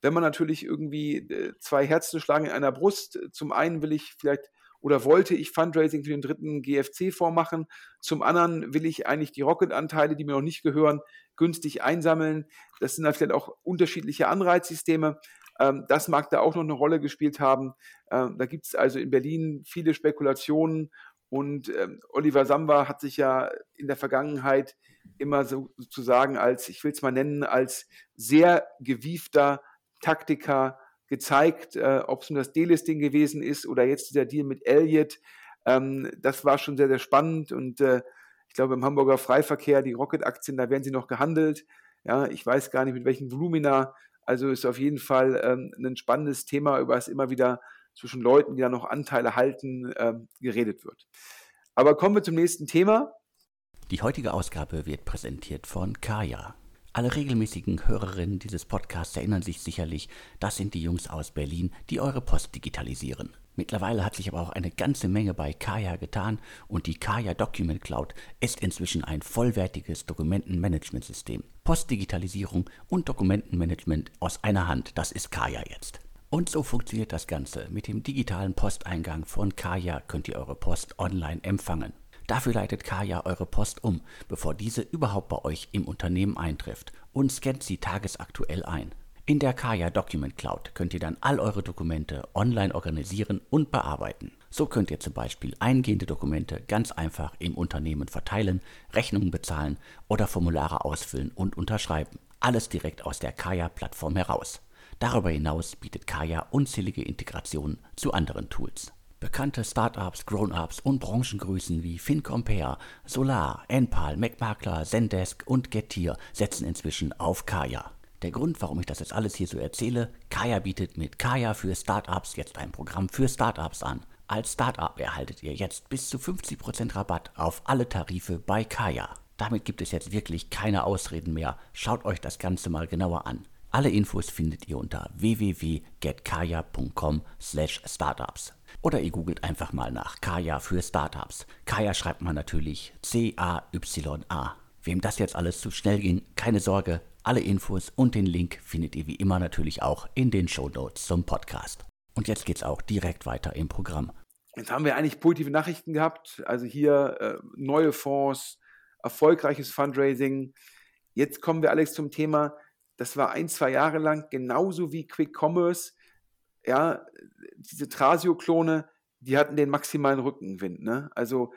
Wenn man natürlich irgendwie äh, zwei Herzen schlagen in einer Brust, zum einen will ich vielleicht oder wollte ich Fundraising für den dritten GFC-Fonds machen. Zum anderen will ich eigentlich die Rocket-Anteile, die mir noch nicht gehören, günstig einsammeln. Das sind dann vielleicht auch unterschiedliche Anreizsysteme. Ähm, das mag da auch noch eine Rolle gespielt haben. Ähm, da gibt es also in Berlin viele Spekulationen und ähm, Oliver Samba hat sich ja in der Vergangenheit immer so, sozusagen als, ich will es mal nennen, als sehr gewiefter Taktiker gezeigt, äh, ob es nur das Delisting gewesen ist oder jetzt dieser Deal mit Elliott. Ähm, das war schon sehr, sehr spannend und äh, ich glaube im Hamburger Freiverkehr, die Rocket-Aktien, da werden sie noch gehandelt. Ja, ich weiß gar nicht mit welchen Volumina. Also ist auf jeden Fall ähm, ein spannendes Thema, über das immer wieder zwischen Leuten, die da noch Anteile halten, ähm, geredet wird. Aber kommen wir zum nächsten Thema. Die heutige Ausgabe wird präsentiert von Kaya. Alle regelmäßigen Hörerinnen dieses Podcasts erinnern sich sicherlich, das sind die Jungs aus Berlin, die eure Post digitalisieren. Mittlerweile hat sich aber auch eine ganze Menge bei Kaya getan und die Kaya Document Cloud ist inzwischen ein vollwertiges Dokumentenmanagementsystem. Postdigitalisierung und Dokumentenmanagement aus einer Hand, das ist Kaya jetzt. Und so funktioniert das Ganze. Mit dem digitalen Posteingang von Kaya könnt ihr eure Post online empfangen. Dafür leitet Kaya eure Post um, bevor diese überhaupt bei euch im Unternehmen eintrifft und scannt sie tagesaktuell ein. In der Kaya Document Cloud könnt ihr dann all eure Dokumente online organisieren und bearbeiten. So könnt ihr zum Beispiel eingehende Dokumente ganz einfach im Unternehmen verteilen, Rechnungen bezahlen oder Formulare ausfüllen und unterschreiben. Alles direkt aus der Kaya-Plattform heraus. Darüber hinaus bietet Kaya unzählige Integrationen zu anderen Tools. Bekannte Startups, Grown-ups und Branchengrößen wie FinCompare, Solar, Enpal, MacMakler, Zendesk und Getir setzen inzwischen auf Kaya. Der Grund, warum ich das jetzt alles hier so erzähle, Kaya bietet mit Kaya für Startups jetzt ein Programm für Startups an. Als Startup erhaltet ihr jetzt bis zu 50% Rabatt auf alle Tarife bei Kaya. Damit gibt es jetzt wirklich keine Ausreden mehr. Schaut euch das Ganze mal genauer an. Alle Infos findet ihr unter www.getkaya.com/startups. Oder ihr googelt einfach mal nach Kaya für Startups. Kaya schreibt man natürlich C-A-Y-A. Wem das jetzt alles zu schnell ging, keine Sorge, alle Infos und den Link findet ihr wie immer natürlich auch in den Show Notes zum Podcast. Und jetzt geht's auch direkt weiter im Programm. Jetzt haben wir eigentlich positive Nachrichten gehabt. Also hier äh, neue Fonds, erfolgreiches Fundraising. Jetzt kommen wir, Alex, zum Thema, das war ein, zwei Jahre lang genauso wie Quick Commerce ja, diese Trasio-Klone, die hatten den maximalen Rückenwind. Ne? Also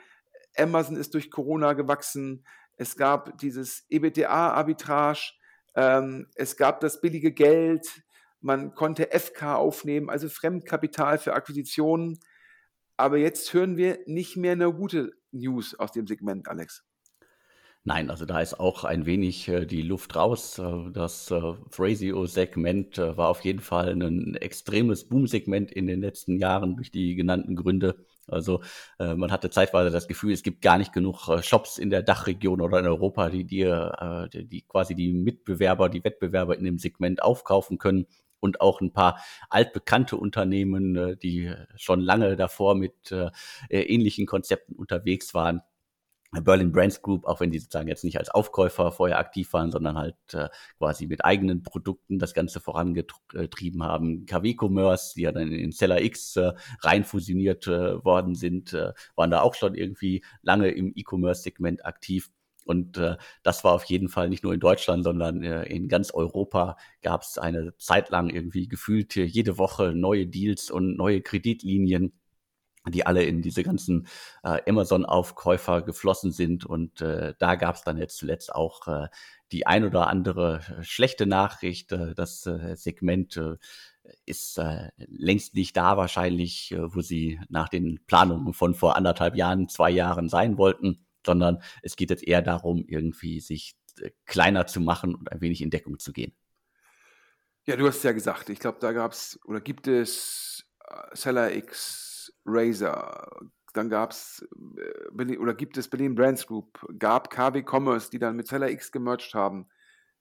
Amazon ist durch Corona gewachsen, es gab dieses EBTA-Arbitrage, ähm, es gab das billige Geld, man konnte FK aufnehmen, also Fremdkapital für Akquisitionen. Aber jetzt hören wir nicht mehr eine gute News aus dem Segment, Alex. Nein, also da ist auch ein wenig äh, die Luft raus. Äh, das äh, Thrasio-Segment äh, war auf jeden Fall ein extremes Boom-Segment in den letzten Jahren durch die genannten Gründe. Also äh, man hatte zeitweise das Gefühl, es gibt gar nicht genug äh, Shops in der Dachregion oder in Europa, die dir, die, die quasi die Mitbewerber, die Wettbewerber in dem Segment aufkaufen können und auch ein paar altbekannte Unternehmen, die schon lange davor mit ähnlichen Konzepten unterwegs waren, Berlin Brands Group, auch wenn die sozusagen jetzt nicht als Aufkäufer vorher aktiv waren, sondern halt äh, quasi mit eigenen Produkten das Ganze vorangetrieben haben. KW Commerce, die ja dann in Seller X äh, rein fusioniert äh, worden sind, äh, waren da auch schon irgendwie lange im E-Commerce-Segment aktiv. Und äh, das war auf jeden Fall nicht nur in Deutschland, sondern äh, in ganz Europa gab es eine Zeit lang irgendwie gefühlt jede Woche neue Deals und neue Kreditlinien die alle in diese ganzen äh, Amazon-Aufkäufer geflossen sind. Und äh, da gab es dann jetzt zuletzt auch äh, die ein oder andere äh, schlechte Nachricht. Äh, das äh, Segment äh, ist äh, längst nicht da wahrscheinlich, äh, wo sie nach den Planungen von vor anderthalb Jahren, zwei Jahren sein wollten, sondern es geht jetzt eher darum, irgendwie sich äh, kleiner zu machen und ein wenig in Deckung zu gehen. Ja, du hast es ja gesagt. Ich glaube, da gab es oder gibt es äh, Seller X Razer, dann gab es äh, oder gibt es Berlin Brands Group, gab KW Commerce, die dann mit Seller X gemerged haben.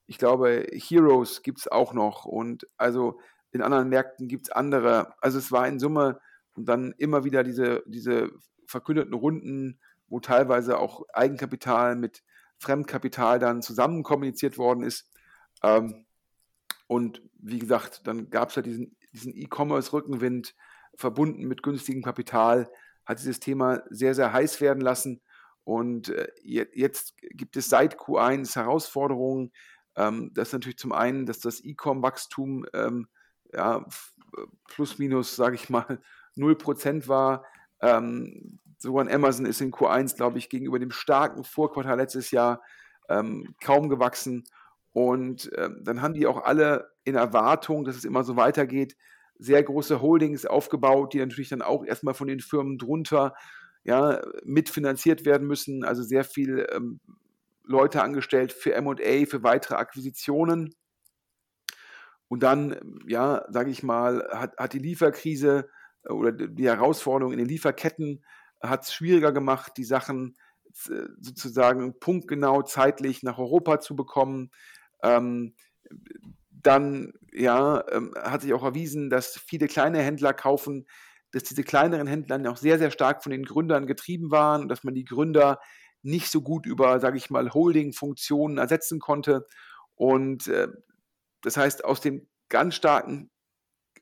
Ich glaube, Heroes gibt es auch noch und also in anderen Märkten gibt es andere. Also es war in Summe und dann immer wieder diese, diese verkündeten Runden, wo teilweise auch Eigenkapital mit Fremdkapital dann zusammen kommuniziert worden ist. Ähm, und wie gesagt, dann gab es ja diesen, diesen E-Commerce-Rückenwind, verbunden mit günstigem Kapital. hat dieses Thema sehr, sehr heiß werden lassen. Und äh, jetzt gibt es seit Q1 Herausforderungen. Ähm, das ist natürlich zum einen, dass das E-Com-Wachstum ähm, ja, plus minus, sage ich mal, 0% war. Ähm, sogar Amazon ist in Q1, glaube ich, gegenüber dem starken Vorquartal letztes Jahr kaum gewachsen. Und dann haben die auch alle in Erwartung, dass es immer so weitergeht, sehr große Holdings aufgebaut, die natürlich dann auch erstmal von den Firmen drunter ja, mitfinanziert werden müssen, also sehr viel ähm, Leute angestellt für MA, für weitere Akquisitionen. Und dann, ja, sage ich mal, hat, hat die Lieferkrise äh, oder die Herausforderung in den Lieferketten hat es schwieriger gemacht, die Sachen sozusagen punktgenau zeitlich nach Europa zu bekommen. Ähm, dann ja, ähm, hat sich auch erwiesen, dass viele kleine Händler kaufen, dass diese kleineren Händler auch sehr, sehr stark von den Gründern getrieben waren und dass man die Gründer nicht so gut über, sage ich mal, Holding-Funktionen ersetzen konnte. Und äh, das heißt, aus dem ganz starken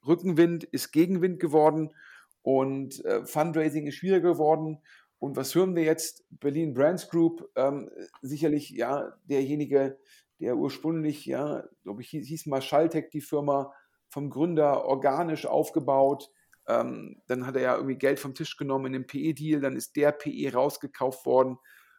Rückenwind ist Gegenwind geworden und äh, Fundraising ist schwieriger geworden. Und was hören wir jetzt? Berlin Brands Group, ähm, sicherlich ja derjenige, der ursprünglich, ja, glaube ich, hieß, hieß mal Schalltech, die Firma vom Gründer organisch aufgebaut, ähm, dann hat er ja irgendwie Geld vom Tisch genommen in dem PE-Deal, dann ist der PE rausgekauft worden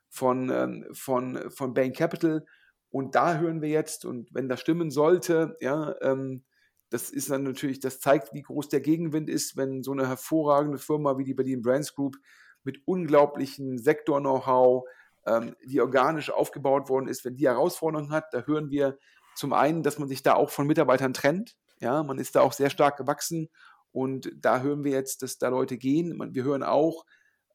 von, ähm, von, von Bain Capital. Und da hören wir jetzt, und wenn das stimmen sollte, ja, ähm, das ist dann natürlich, das zeigt, wie groß der Gegenwind ist, wenn so eine hervorragende Firma wie die Berlin Brands Group mit unglaublichem Sektor-Know-how, ähm, die organisch aufgebaut worden ist, wenn die Herausforderungen hat, da hören wir zum einen, dass man sich da auch von Mitarbeitern trennt. Ja, man ist da auch sehr stark gewachsen und da hören wir jetzt, dass da Leute gehen. Wir hören auch,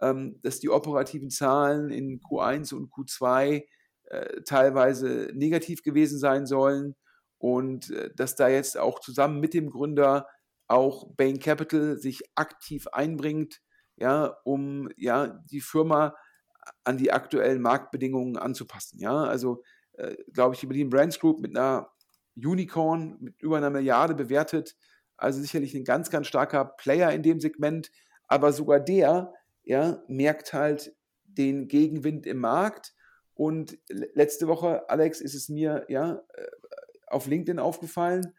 ähm, dass die operativen Zahlen in Q1 und Q2 äh, teilweise negativ gewesen sein sollen und äh, dass da jetzt auch zusammen mit dem Gründer auch Bain Capital sich aktiv einbringt, ja, um ja die Firma an die aktuellen Marktbedingungen anzupassen. Ja, also äh, glaube ich, die Berlin Brands Group mit einer Unicorn mit über einer Milliarde bewertet also sicherlich ein ganz, ganz starker Player in dem Segment, aber sogar der ja, merkt halt den Gegenwind im Markt. Und letzte Woche, Alex, ist es mir ja äh, auf LinkedIn aufgefallen,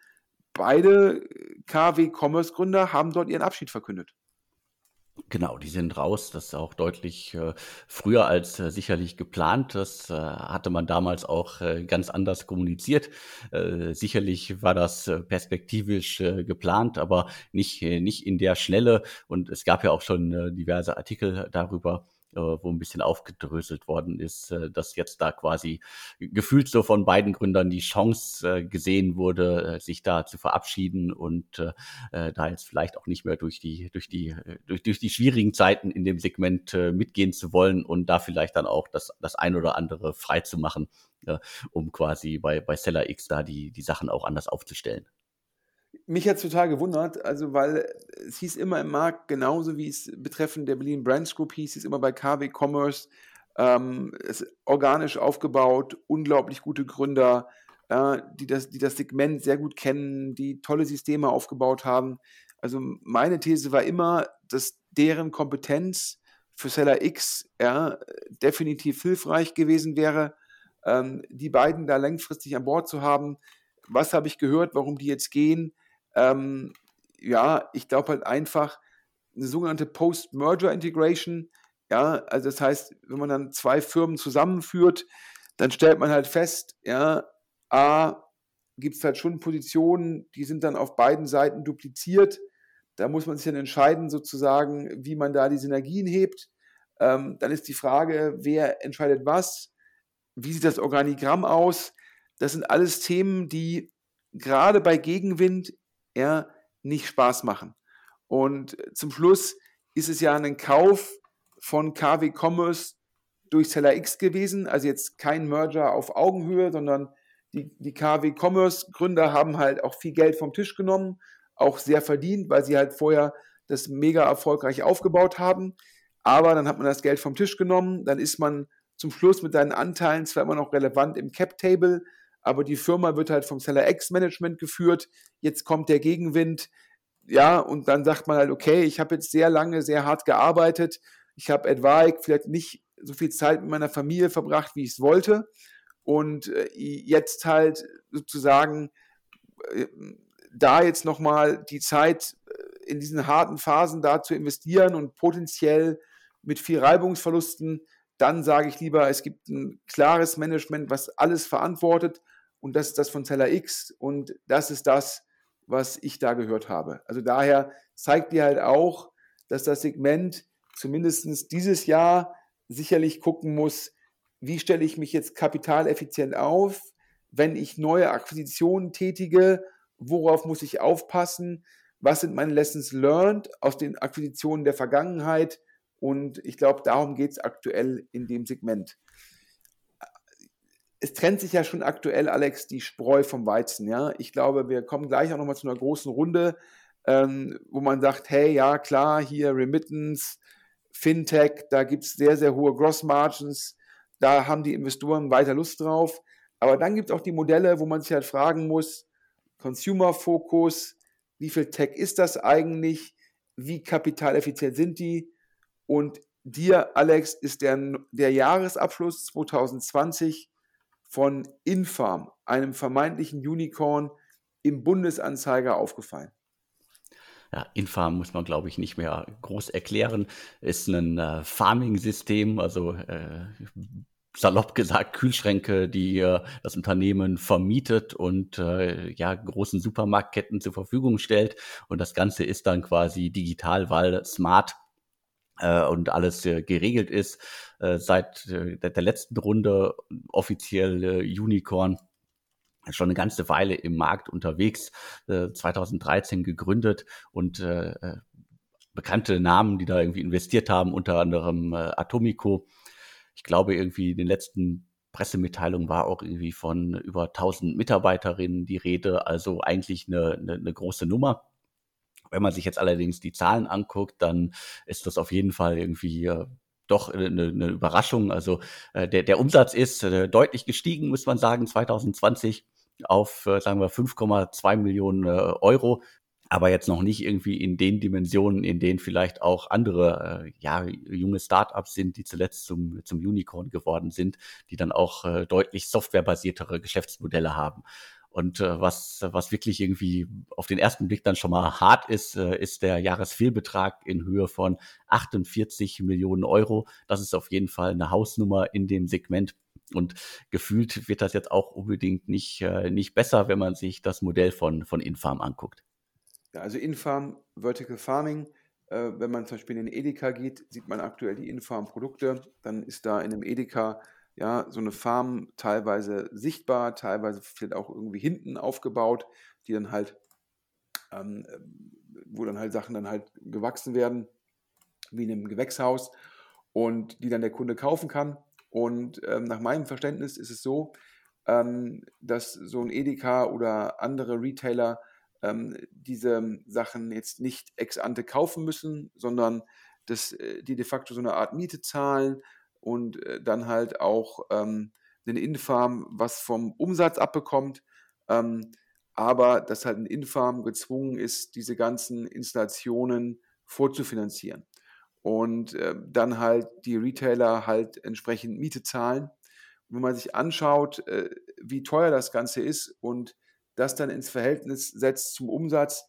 beide KW-Commerce-Gründer haben dort ihren Abschied verkündet. Genau, die sind raus. Das ist auch deutlich äh, früher als äh, sicherlich geplant. Das äh, hatte man damals auch äh, ganz anders kommuniziert. Äh, sicherlich war das äh, perspektivisch geplant, aber nicht, nicht in der Schnelle. Und es gab ja auch schon diverse Artikel darüber, wo ein bisschen aufgedröselt worden ist, äh, dass jetzt da quasi gefühlt so von beiden Gründern die Chance äh, gesehen wurde, sich da zu verabschieden und da jetzt vielleicht auch nicht mehr durch die, durch die, durch, durch die schwierigen Zeiten in dem Segment mitgehen zu wollen und da vielleicht dann auch das, das ein oder andere frei zu machen, um quasi bei, bei Seller X da die, die Sachen auch anders aufzustellen mich hat es total gewundert, also weil es hieß immer im Markt, genauso wie es betreffend der Berlin Brands Group hieß, es immer bei KW Commerce, ähm, es organisch aufgebaut, unglaublich gute Gründer, äh, die, das, die das Segment sehr gut kennen, die tolle Systeme aufgebaut haben. Also meine These war immer, dass deren Kompetenz für Seller X ja, definitiv hilfreich gewesen wäre, ähm, die beiden da langfristig an Bord zu haben. Was habe ich gehört, warum die jetzt gehen? Ähm, ja, ich glaube halt einfach eine sogenannte Post-Merger-Integration. Ja, also das heißt, wenn man dann zwei Firmen zusammenführt, dann stellt man halt fest, ja, A, gibt es halt schon Positionen, die sind dann auf beiden Seiten dupliziert. Da muss man sich dann entscheiden, sozusagen, wie man da die Synergien hebt. Ähm, dann ist die Frage, wer entscheidet was? Wie sieht das Organigramm aus? Das sind alles Themen, die gerade bei Gegenwind ja, nicht Spaß machen. Und zum Schluss ist es ja ein Kauf von KW Commerce durch Seller X gewesen, also jetzt kein Merger auf Augenhöhe, sondern die, die KW Commerce Gründer haben halt auch viel Geld vom Tisch genommen, auch sehr verdient, weil sie halt vorher das mega erfolgreich aufgebaut haben. Aber dann hat man das Geld vom Tisch genommen, dann ist man zum Schluss mit seinen Anteilen zwar immer noch relevant im Cap Table, aber die Firma wird halt vom Seller X Management geführt. Jetzt kommt der Gegenwind. ja, und dann sagt man halt, okay, ich habe jetzt sehr lange, sehr hart gearbeitet, ich habe etwaig vielleicht nicht so viel Zeit mit meiner Familie verbracht, wie ich es wollte. Und äh, jetzt halt sozusagen äh, da jetzt nochmal die Zeit äh, in diesen harten Phasen da zu investieren und potenziell mit viel Reibungsverlusten, dann sage ich lieber, es gibt ein klares Management, was alles verantwortet und das ist das von Zeller X und das ist das, was ich da gehört habe. Also daher zeigt dir halt auch, dass das Segment zumindest dieses Jahr sicherlich gucken muss, wie stelle ich mich jetzt kapitaleffizient auf, wenn ich neue Akquisitionen tätige, worauf muss ich aufpassen, was sind meine Lessons learned aus den Akquisitionen der Vergangenheit und ich glaube, darum geht es aktuell in dem Segment. Es trennt sich ja schon aktuell, Alex, die Spreu vom Weizen. Ja? Ich glaube, wir kommen gleich auch nochmal zu einer großen Runde, ähm, wo man sagt, hey, ja klar, hier Remittance, Fintech, da gibt es sehr, sehr hohe Gross Margins, da haben die Investoren weiter Lust drauf. Aber dann gibt es auch die Modelle, wo man sich halt fragen muss, Consumer-Fokus, wie viel Tech ist das eigentlich, wie kapitaleffizient sind die? Und dir, Alex, ist der, der Jahresabschluss 2020 von Infarm, einem vermeintlichen Unicorn, im Bundesanzeiger aufgefallen. Ja, Infarm muss man, glaube ich, nicht mehr groß erklären. Ist ein äh, Farming-System, also äh, salopp gesagt Kühlschränke, die äh, das Unternehmen vermietet und äh, ja großen Supermarktketten zur Verfügung stellt. Und das Ganze ist dann quasi digital, weil smart und alles äh, geregelt ist. Äh, seit äh, der letzten Runde offiziell äh, Unicorn schon eine ganze Weile im Markt unterwegs, äh, 2013 gegründet und äh, äh, bekannte Namen, die da irgendwie investiert haben, unter anderem äh, Atomico. Ich glaube, irgendwie in den letzten Pressemitteilungen war auch irgendwie von über 1000 Mitarbeiterinnen die Rede, also eigentlich eine, eine, eine große Nummer. Wenn man sich jetzt allerdings die Zahlen anguckt, dann ist das auf jeden Fall irgendwie äh, doch eine, eine Überraschung. Also äh, der, der Umsatz ist äh, deutlich gestiegen, muss man sagen, 2020 auf, äh, sagen wir, 5,2 Millionen äh, Euro. Aber jetzt noch nicht irgendwie in den Dimensionen, in denen vielleicht auch andere äh, ja, junge Startups sind, die zuletzt zum, zum Unicorn geworden sind, die dann auch äh, deutlich softwarebasiertere Geschäftsmodelle haben. Und äh, was, was wirklich irgendwie auf den ersten Blick dann schon mal hart ist, äh, ist der Jahresfehlbetrag in Höhe von 48 Millionen Euro. Das ist auf jeden Fall eine Hausnummer in dem Segment. Und gefühlt wird das jetzt auch unbedingt nicht, äh, nicht besser, wenn man sich das Modell von, von Infarm anguckt. Ja, also Infarm, Vertical Farming, äh, wenn man zum Beispiel in den Edeka geht, sieht man aktuell die Infarm-Produkte. Dann ist da in einem Edeka ja, so eine Farm teilweise sichtbar, teilweise vielleicht auch irgendwie hinten aufgebaut, die dann halt, ähm, wo dann halt Sachen dann halt gewachsen werden, wie in einem Gewächshaus und die dann der Kunde kaufen kann. Und ähm, nach meinem Verständnis ist es so, ähm, dass so ein Edeka oder andere Retailer ähm, diese Sachen jetzt nicht ex ante kaufen müssen, sondern dass äh, die de facto so eine Art Miete zahlen und äh, dann halt auch ähm, den Infarm was vom Umsatz abbekommt, ähm, aber dass halt ein Infarm gezwungen ist, diese ganzen Installationen vorzufinanzieren und äh, dann halt die Retailer halt entsprechend Miete zahlen. Und wenn man sich anschaut, äh, wie teuer das Ganze ist und das dann ins Verhältnis setzt zum Umsatz,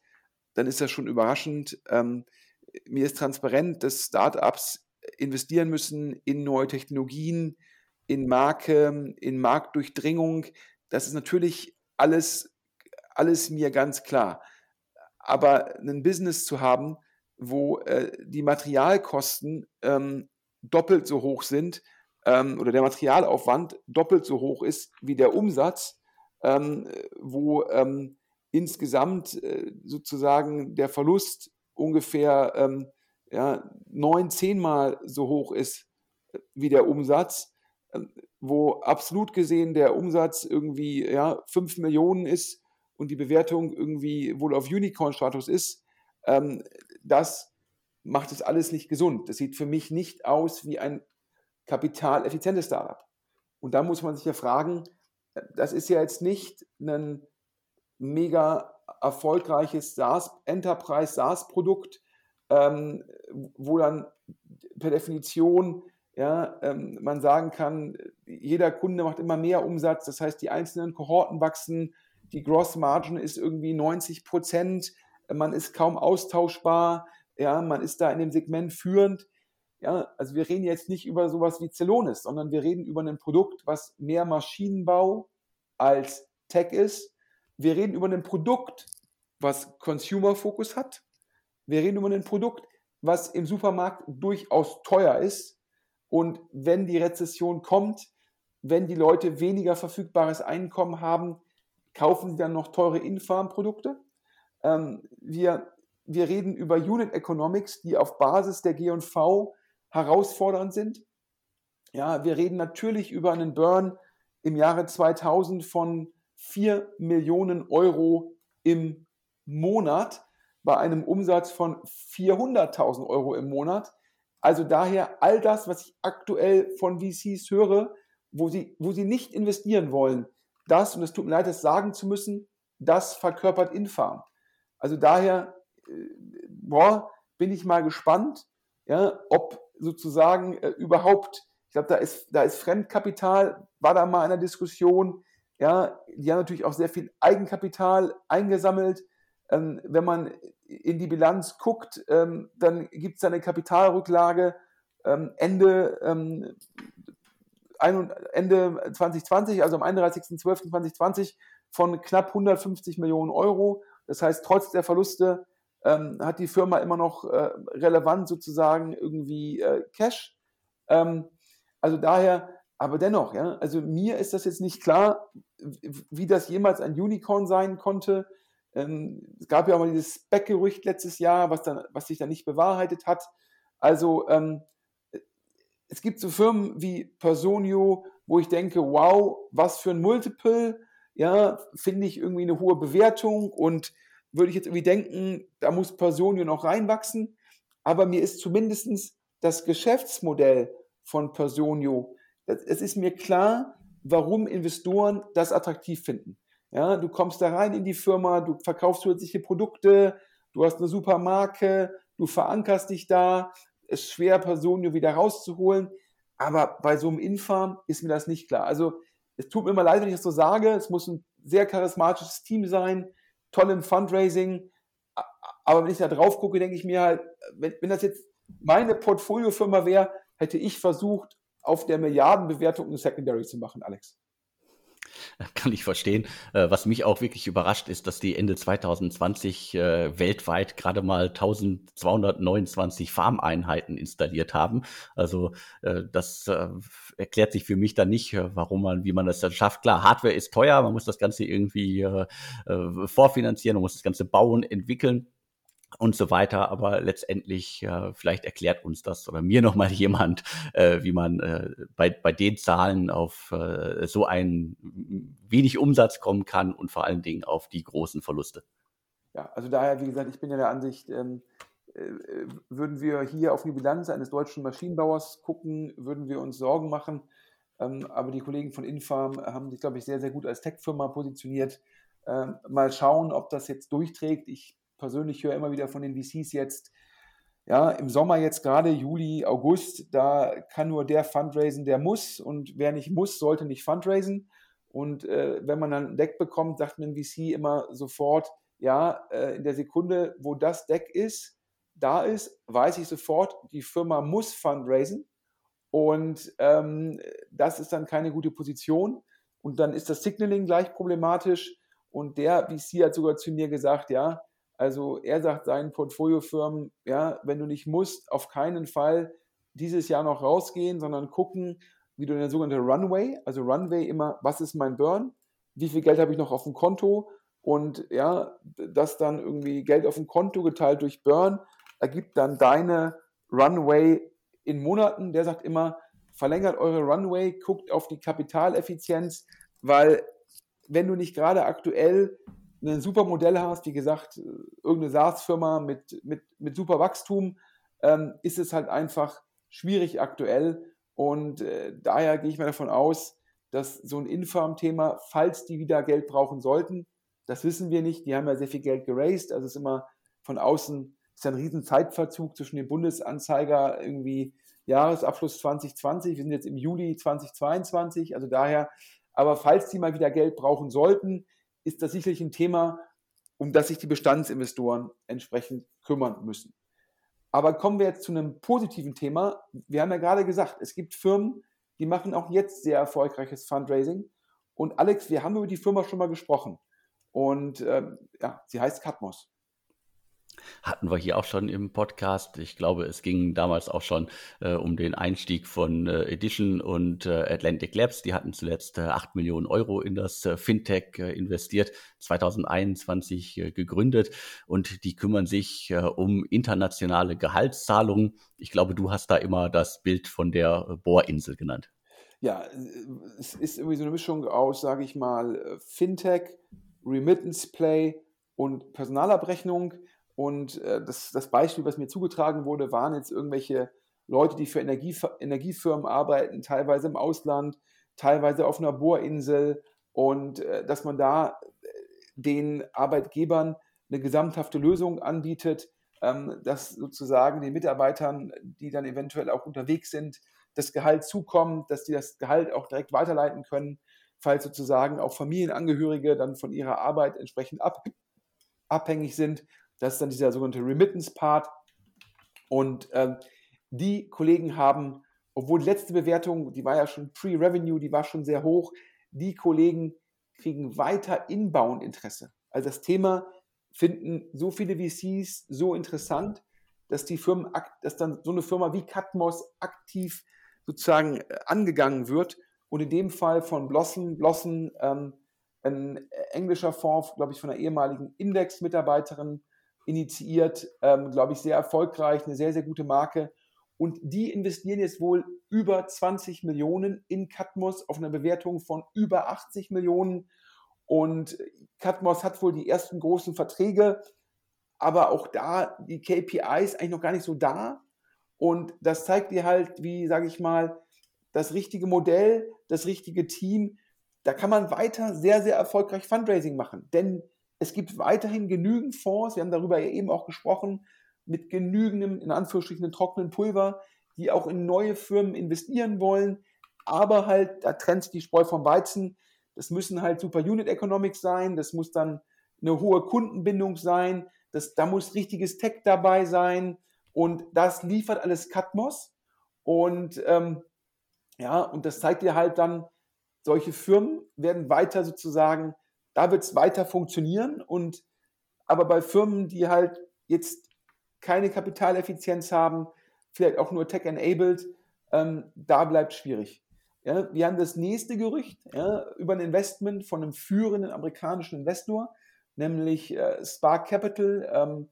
dann ist das schon überraschend. Ähm, mir ist transparent, dass Startups investieren müssen in neue Technologien, in Marke, in Marktdurchdringung. Das ist natürlich alles, alles mir ganz klar. Aber ein Business zu haben, wo äh, die Materialkosten ähm, doppelt so hoch sind ähm, oder der Materialaufwand doppelt so hoch ist wie der Umsatz, ähm, wo ähm, insgesamt äh, sozusagen der Verlust ungefähr ähm, ja, neun, zehnmal so hoch ist äh, wie der Umsatz, ähm, wo absolut gesehen der Umsatz irgendwie ja, 5 Millionen ist und die Bewertung irgendwie wohl auf Unicorn-Status ist, ähm, das macht es alles nicht gesund. Das sieht für mich nicht aus wie ein kapitaleffizientes Startup. Und da muss man sich ja fragen, das ist ja jetzt nicht ein mega erfolgreiches SaaS, Enterprise SaaS-Produkt, ähm, wo dann per Definition ja, ähm, man sagen kann, jeder Kunde macht immer mehr Umsatz, das heißt, die einzelnen Kohorten wachsen, die Gross Margin ist irgendwie 90 Prozent, man ist kaum austauschbar, ja, man ist da in dem Segment führend. Ja, also wir reden jetzt nicht über sowas wie Celonis, sondern wir reden über ein Produkt, was mehr Maschinenbau als Tech ist. Wir reden über ein Produkt, was Consumer-Fokus hat. Wir reden über ein Produkt, was im Supermarkt durchaus teuer ist. Und wenn die Rezession kommt, wenn die Leute weniger verfügbares Einkommen haben, kaufen sie dann noch teure Infarm-Produkte. Ähm, wir, wir reden über Unit Economics, die auf Basis der G&V herausfordernd sind. Ja, wir reden natürlich über einen Burn im Jahre 2000 von 4 Millionen Euro im Monat bei einem Umsatz von 400.000 Euro im Monat. Also daher all das, was ich aktuell von VCs höre, wo sie, wo sie nicht investieren wollen, das, und es tut mir leid, das sagen zu müssen, das verkörpert Infarm. Also daher, äh, boah, bin ich mal gespannt, ja, ob sozusagen äh, überhaupt, ich glaube, da ist, da ist Fremdkapital, war da mal in der Diskussion, ja, die haben natürlich auch sehr viel Eigenkapital eingesammelt. Ähm, wenn man in die Bilanz guckt, ähm, dann gibt es eine Kapitalrücklage ähm, Ende, ähm, Ende 2020, also am 31.12.2020 von knapp 150 Millionen Euro. Das heißt, trotz der Verluste ähm, hat die Firma immer noch äh, relevant sozusagen irgendwie äh, Cash. Ähm, also daher, aber dennoch, ja, also mir ist das jetzt nicht klar, wie das jemals ein Unicorn sein konnte. Ähm, es gab ja auch mal dieses Spec-Gerücht letztes Jahr, was, dann, was sich dann nicht bewahrheitet hat. Also ähm, es gibt so Firmen wie Personio, wo ich denke, wow, was für ein Multiple, ja, finde ich irgendwie eine hohe Bewertung und würde ich jetzt irgendwie denken, da muss Personio noch reinwachsen. Aber mir ist zumindest das Geschäftsmodell von Personio, es ist mir klar, warum Investoren das attraktiv finden. Ja, du kommst da rein in die Firma, du verkaufst zusätzliche Produkte, du hast eine super Marke, du verankerst dich da, es ist schwer, Personio wieder rauszuholen. Aber bei so einem Infarm ist mir das nicht klar. Also es tut mir immer leid, wenn ich das so sage. Es muss ein sehr charismatisches Team sein, toll im Fundraising. Aber wenn ich da drauf gucke, denke ich mir halt, wenn, wenn das jetzt meine Portfoliofirma wäre, hätte ich versucht, auf der Milliardenbewertung ein Secondary zu machen, Alex. Kann ich verstehen. Äh, was mich auch wirklich überrascht ist, dass die Ende 2020 äh, weltweit gerade mal 1229 Farmeinheiten installiert haben. Also äh, das erklärt sich für mich dann nicht, warum man, wie man das dann schafft. Klar, Hardware ist teuer, man muss das Ganze irgendwie vorfinanzieren, man muss das Ganze bauen, entwickeln und so weiter. Aber letztendlich, äh, vielleicht erklärt uns das oder mir nochmal jemand, äh, wie man äh, bei, bei den Zahlen auf äh, so einen wenig Umsatz kommen kann und vor allen Dingen auf die großen Verluste. Ja, also daher, wie gesagt, ich bin ja der Ansicht, ähm, äh, würden wir hier auf die Bilanz eines deutschen Maschinenbauers gucken, würden wir uns Sorgen machen. Ähm, aber die Kollegen von Infarm haben sich, glaube ich, sehr, sehr gut als Tech-Firma positioniert. Ähm, mal schauen, ob das jetzt durchträgt. Ich persönlich höre immer wieder von den VCs jetzt, ja, im Sommer jetzt gerade, Juli, August, da kann nur der fundraisen, der muss und wer nicht muss, sollte nicht fundraisen. Und äh, wenn man dann ein Deck bekommt, sagt man VC immer sofort, ja, äh, in der Sekunde, wo das Deck ist, da ist, weiß ich sofort, die Firma muss fundraisen. Und ähm, das ist dann keine gute Position. Und dann ist das Signaling gleich problematisch. Und der VC hat sogar zu mir gesagt, ja, also er sagt seinen Portfoliofirmen, ja, wenn du nicht musst, auf keinen Fall dieses Jahr noch rausgehen, sondern gucken, wie du eine sogenannte Runway, also Runway immer, was ist mein Burn, wie viel Geld habe ich noch auf dem Konto und ja, das dann irgendwie Geld auf dem Konto geteilt durch Burn ergibt dann deine Runway in Monaten. Der sagt immer, verlängert eure Runway, guckt auf die Kapitaleffizienz, weil wenn du nicht gerade aktuell ein super Modell hast, wie gesagt, irgendeine SaaS-Firma mit, mit, mit super Wachstum, ähm, ist es halt einfach schwierig aktuell. Und äh, daher gehe ich mal davon aus, dass so ein Infarm-Thema, falls die wieder Geld brauchen sollten, Das wissen wir nicht. Die haben ja sehr viel Geld geraced. Also es ist immer von außen ist ein riesen Zeitverzug zwischen dem Bundesanzeiger irgendwie Jahresabschluss 2020. Wir sind jetzt im Juli 2022. Also daher, aber falls die mal wieder Geld brauchen sollten, ist das sicherlich ein Thema, um das sich die Bestandsinvestoren entsprechend kümmern müssen. Aber kommen wir jetzt zu einem positiven Thema. Wir haben ja gerade gesagt, es gibt Firmen, die machen auch jetzt sehr erfolgreiches Fundraising. Und Alex, wir haben über die Firma schon mal gesprochen. Und ähm, ja, sie heißt Katmos. Hatten wir hier auch schon im Podcast. Ich glaube, es ging damals auch schon äh, um den Einstieg von äh, Edition und äh, Atlantic Labs. Die hatten zuletzt äh, 8 Millionen Euro in das äh, Fintech äh, investiert, 2021 äh, gegründet und die kümmern sich um internationale Gehaltszahlungen. Ich glaube, du hast da immer das Bild von der Bohrinsel genannt. Ja, es ist irgendwie so eine Mischung aus, sage ich mal, Fintech, Remittance Play und Personalabrechnung. Und äh, das, das Beispiel, was mir zugetragen wurde, waren jetzt irgendwelche Leute, die für Energie, Energiefirmen arbeiten, teilweise im Ausland, teilweise auf einer Bohrinsel. Und äh, dass man da äh, den Arbeitgebern eine gesamthafte Lösung anbietet, ähm, dass sozusagen den Mitarbeitern, die dann eventuell auch unterwegs sind, das Gehalt zukommt, dass die das Gehalt auch direkt weiterleiten können, falls sozusagen auch Familienangehörige dann von ihrer Arbeit entsprechend ab, abhängig sind das ist dann dieser sogenannte Remittance-Part. Und ähm, die Kollegen haben, obwohl die letzte Bewertung, die war ja schon Pre-Revenue, die war schon sehr hoch, die Kollegen kriegen weiter Inbound-Interesse. Also das Thema finden so viele VCs so interessant, dass die Firmen, dass dann so eine Firma wie Catmos aktiv sozusagen äh, angegangen wird und in dem Fall von Blossom, Blossom, ähm, ein englischer Fonds, glaube ich, von einer ehemaligen Index-Mitarbeiterin, initiiert, ähm, glaube ich, sehr erfolgreich, eine sehr, sehr gute Marke. Und die investieren jetzt wohl über 20 Millionen in Catmos auf einer Bewertung von über 80 Millionen. Und Catmos hat wohl die ersten großen Verträge, aber auch da die KPIs eigentlich noch gar nicht so da. Und das zeigt dir halt, wie, sage ich mal, das richtige Modell, das richtige Team, da kann man weiter sehr, sehr erfolgreich Fundraising machen. Denn es gibt weiterhin genügend Fonds, wir haben darüber ja eben auch gesprochen, mit genügendem, in Anführungsstrichen, trockenen Pulver, die auch in neue Firmen investieren wollen. Aber halt, da trennt sich die Spreu vom Weizen. Das müssen halt Super Unit Economics sein, das muss dann eine hohe Kundenbindung sein, das, da muss richtiges Tech dabei sein und das liefert alles Catmos. Und ähm, ja, und das zeigt dir halt dann, solche Firmen werden weiter sozusagen da wird es weiter funktionieren und aber bei Firmen, die halt jetzt keine Kapitaleffizienz haben, vielleicht auch nur tech-enabled, ähm, da bleibt schwierig. Ja, wir haben das nächste Gerücht ja, über ein Investment von einem führenden amerikanischen Investor, nämlich äh, Spark Capital, ähm,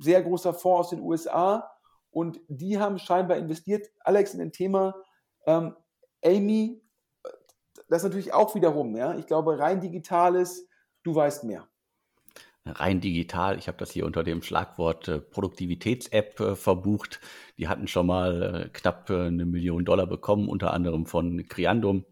sehr großer Fonds aus den USA. Und die haben scheinbar investiert, Alex, in ein Thema ähm, Amy das natürlich auch wiederum, ja, ich glaube, rein digitales, du weißt mehr. Rein digital, ich habe das hier unter dem Schlagwort äh, Produktivitäts-App äh, verbucht. Die hatten schon mal äh, knapp eine Million Dollar bekommen, unter anderem von Criandum,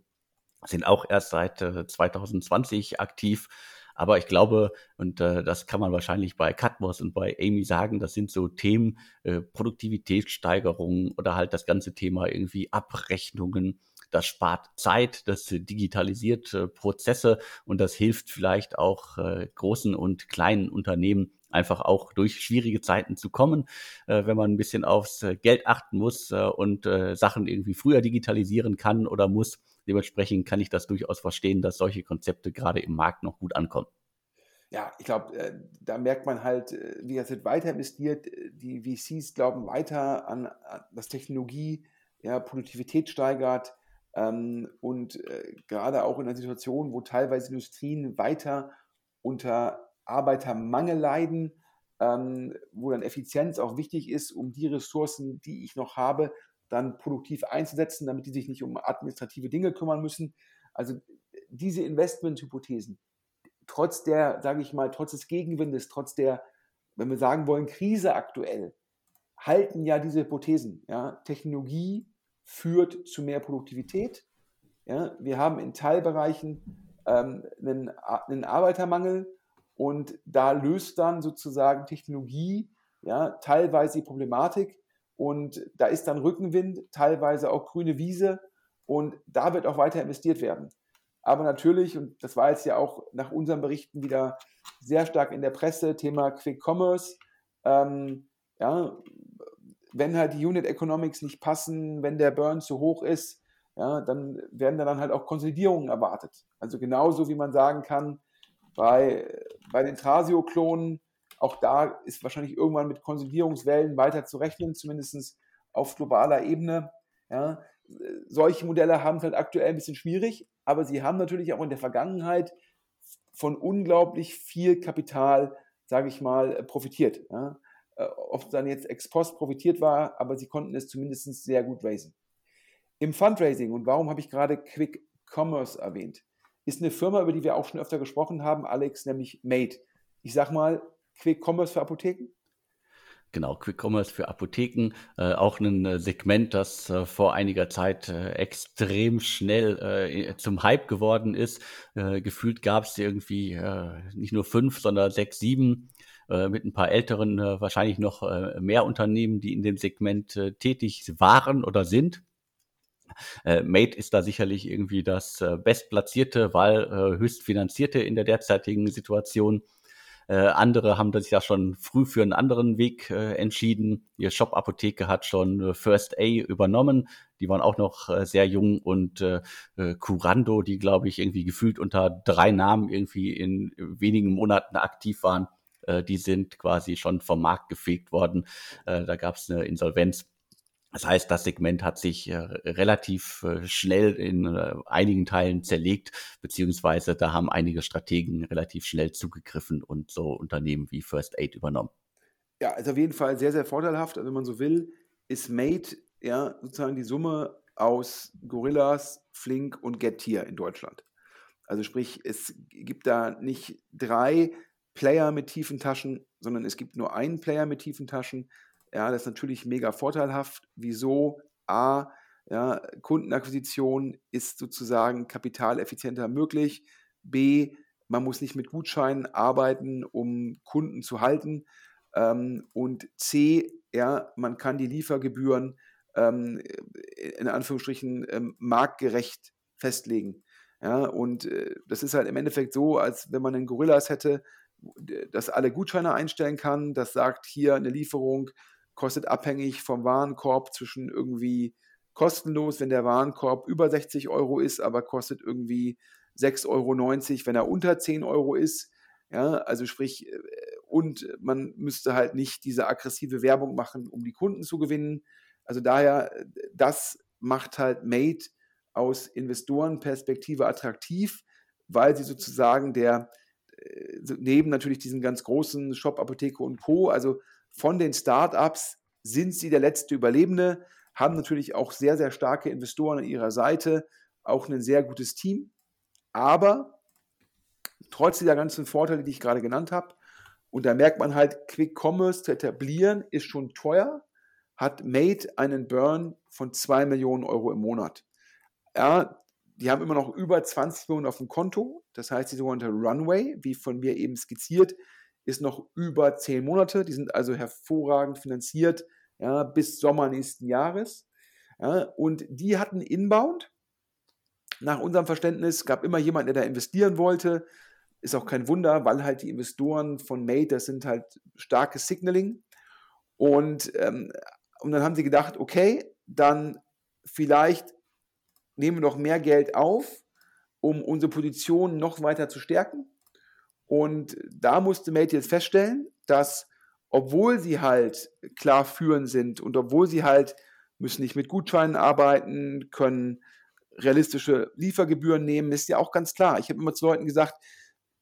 sind auch erst seit 2020 äh, aktiv. Aber ich glaube, und das kann man wahrscheinlich bei Catmos und bei Amy sagen, das sind so Themen, äh, Produktivitätssteigerung oder halt das ganze Thema irgendwie Abrechnungen, das spart Zeit, das digitalisiert äh, Prozesse und das hilft vielleicht auch äh, großen und kleinen Unternehmen einfach auch durch schwierige Zeiten zu kommen, äh, wenn man ein bisschen aufs äh, Geld achten muss äh, und äh, Sachen irgendwie früher digitalisieren kann oder muss. Dementsprechend kann ich das durchaus verstehen, dass solche Konzepte gerade im Markt noch gut ankommen. Ja, ich glaube, da merkt man halt, wie das wird weiter investiert. Die VCs glauben weiter an, an das Technologie, ja, Produktivität steigert, und äh, gerade auch in einer Situation, wo teilweise Industrien weiter unter Arbeitermangel leiden, ähm, wo dann Effizienz auch wichtig ist, um die Ressourcen, die ich noch habe, dann produktiv einzusetzen, damit die sich nicht um administrative Dinge kümmern müssen. Also diese Investmenthypothesen, trotz der, sage ich mal, trotz des Gegenwindes, trotz der, wenn wir sagen wollen, Krise aktuell, halten ja diese Hypothesen. Ja? Technologie führt zu mehr Produktivität. Ja, wir haben in Teilbereichen ähm, einen, einen, Arbeitermangel Und da löst dann sozusagen Technologie ja, teilweise die Problematik. Und da ist dann Rückenwind, teilweise auch grüne Wiese. Und da wird auch weiter investiert werden. Aber natürlich, und das war jetzt ja auch nach unseren Berichten wieder sehr stark in der Presse, Thema Quick Commerce. Ähm, ja, wenn halt die Unit Economics nicht passen, wenn der Burn zu hoch ist, ja, dann werden da dann halt auch Konsolidierungen erwartet. Also genauso wie man sagen kann, bei, bei den Trasio-Klonen, auch da ist wahrscheinlich irgendwann mit Konsolidierungswellen weiter zu rechnen, zumindest auf globaler Ebene. Ja. Solche Modelle haben es halt aktuell ein bisschen schwierig, aber sie haben natürlich auch in der Vergangenheit von unglaublich viel Kapital, sage ich mal, profitiert. Ja. Äh, ob dann jetzt ex post profitiert war, aber sie konnten es zumindest sehr gut raisen. Im Fundraising, und warum habe ich gerade Quick Commerce erwähnt, ist eine Firma, über die wir auch schon öfter gesprochen haben, Alex, nämlich Made. Ich sag mal, Quick Commerce für Apotheken? Genau, Quick Commerce für Apotheken, äh, auch ein äh, Segment, das äh, vor einiger Zeit äh, extrem schnell zum Hype geworden ist. Gefühlt gab es irgendwie nicht nur fünf, sondern sechs, sieben mit ein paar älteren, wahrscheinlich noch mehr Unternehmen, die in dem Segment tätig waren oder sind. Mate ist da sicherlich irgendwie das bestplatzierte, weil höchst finanzierte in der derzeitigen Situation. Äh, andere haben sich ja schon früh für einen anderen Weg äh, entschieden. Ihr Shop-Apotheke hat schon äh, First A übernommen. Die waren auch noch äh, sehr jung und äh, äh, Curando, die glaube ich irgendwie gefühlt unter drei Namen irgendwie in wenigen Monaten aktiv waren, äh, die sind quasi schon vom Markt gefegt worden. Äh, da gab es eine Insolvenz. Das heißt, das Segment hat sich äh, relativ äh, schnell in äh, einigen Teilen zerlegt, beziehungsweise da haben einige Strategen relativ schnell zugegriffen und so Unternehmen wie First Aid übernommen. Ja, ist auf jeden Fall sehr, sehr vorteilhaft. Also wenn man so will, ist Made ja sozusagen die Summe aus Gorillas, Flink und Getir in Deutschland. Also sprich, es gibt da nicht drei Player mit tiefen Taschen, sondern es gibt nur einen Player mit tiefen Taschen ja, das ist natürlich mega vorteilhaft. Wieso? A, ja, Kundenakquisition ist sozusagen kapitaleffizienter möglich. B, man muss nicht mit Gutscheinen arbeiten, um Kunden zu halten. Ähm, und C, ja, man kann die Liefergebühren ähm, in Anführungsstrichen ähm, marktgerecht festlegen. Ja, und äh, das ist halt im Endeffekt so, als wenn man einen Gorillas hätte, das alle Gutscheine einstellen kann, das sagt hier eine Lieferung kostet abhängig vom Warenkorb zwischen irgendwie kostenlos, wenn der Warenkorb über 60 Euro ist, aber kostet irgendwie 6,90 Euro, wenn er unter 10 Euro ist. Ja, also sprich, äh, und man müsste halt nicht diese aggressive Werbung machen, um die Kunden zu gewinnen. Also daher, das macht halt Made aus Investorenperspektive attraktiv, weil sie sozusagen der, neben natürlich diesen ganz großen Shop, Apotheke und Co., also von den Startups sind sie der letzte Überlebende, haben natürlich auch sehr, sehr starke Investoren an ihrer Seite, auch ein sehr gutes Team. Aber trotz dieser ganzen Vorteile, die ich gerade genannt habe, und da merkt man halt, Quick Commerce zu etablieren ist schon teuer, hat Made einen Burn von 2 Millionen Euro im Monat. Ja, die haben immer noch über 20 Millionen auf dem Konto. Das heißt, die sogenannte Runway, wie von mir eben skizziert, ist noch über zehn Monate. Die sind also hervorragend finanziert ja, bis Sommer nächsten Jahres. Ja, und die hatten Inbound. Nach unserem Verständnis gab immer jemand, der da investieren wollte. Ist auch kein Wunder, weil halt die Investoren von Made, das sind halt starkes Signaling. Und, ähm, und dann haben sie gedacht, okay, dann vielleicht nehmen wir noch mehr Geld auf, um unsere Position noch weiter zu stärken. Und da musste Mate jetzt feststellen, dass obwohl sie halt klar führend sind und obwohl sie halt müssen nicht mit Gutscheinen arbeiten, können realistische Liefergebühren nehmen, ist ja auch ganz klar. Ich habe immer zu Leuten gesagt,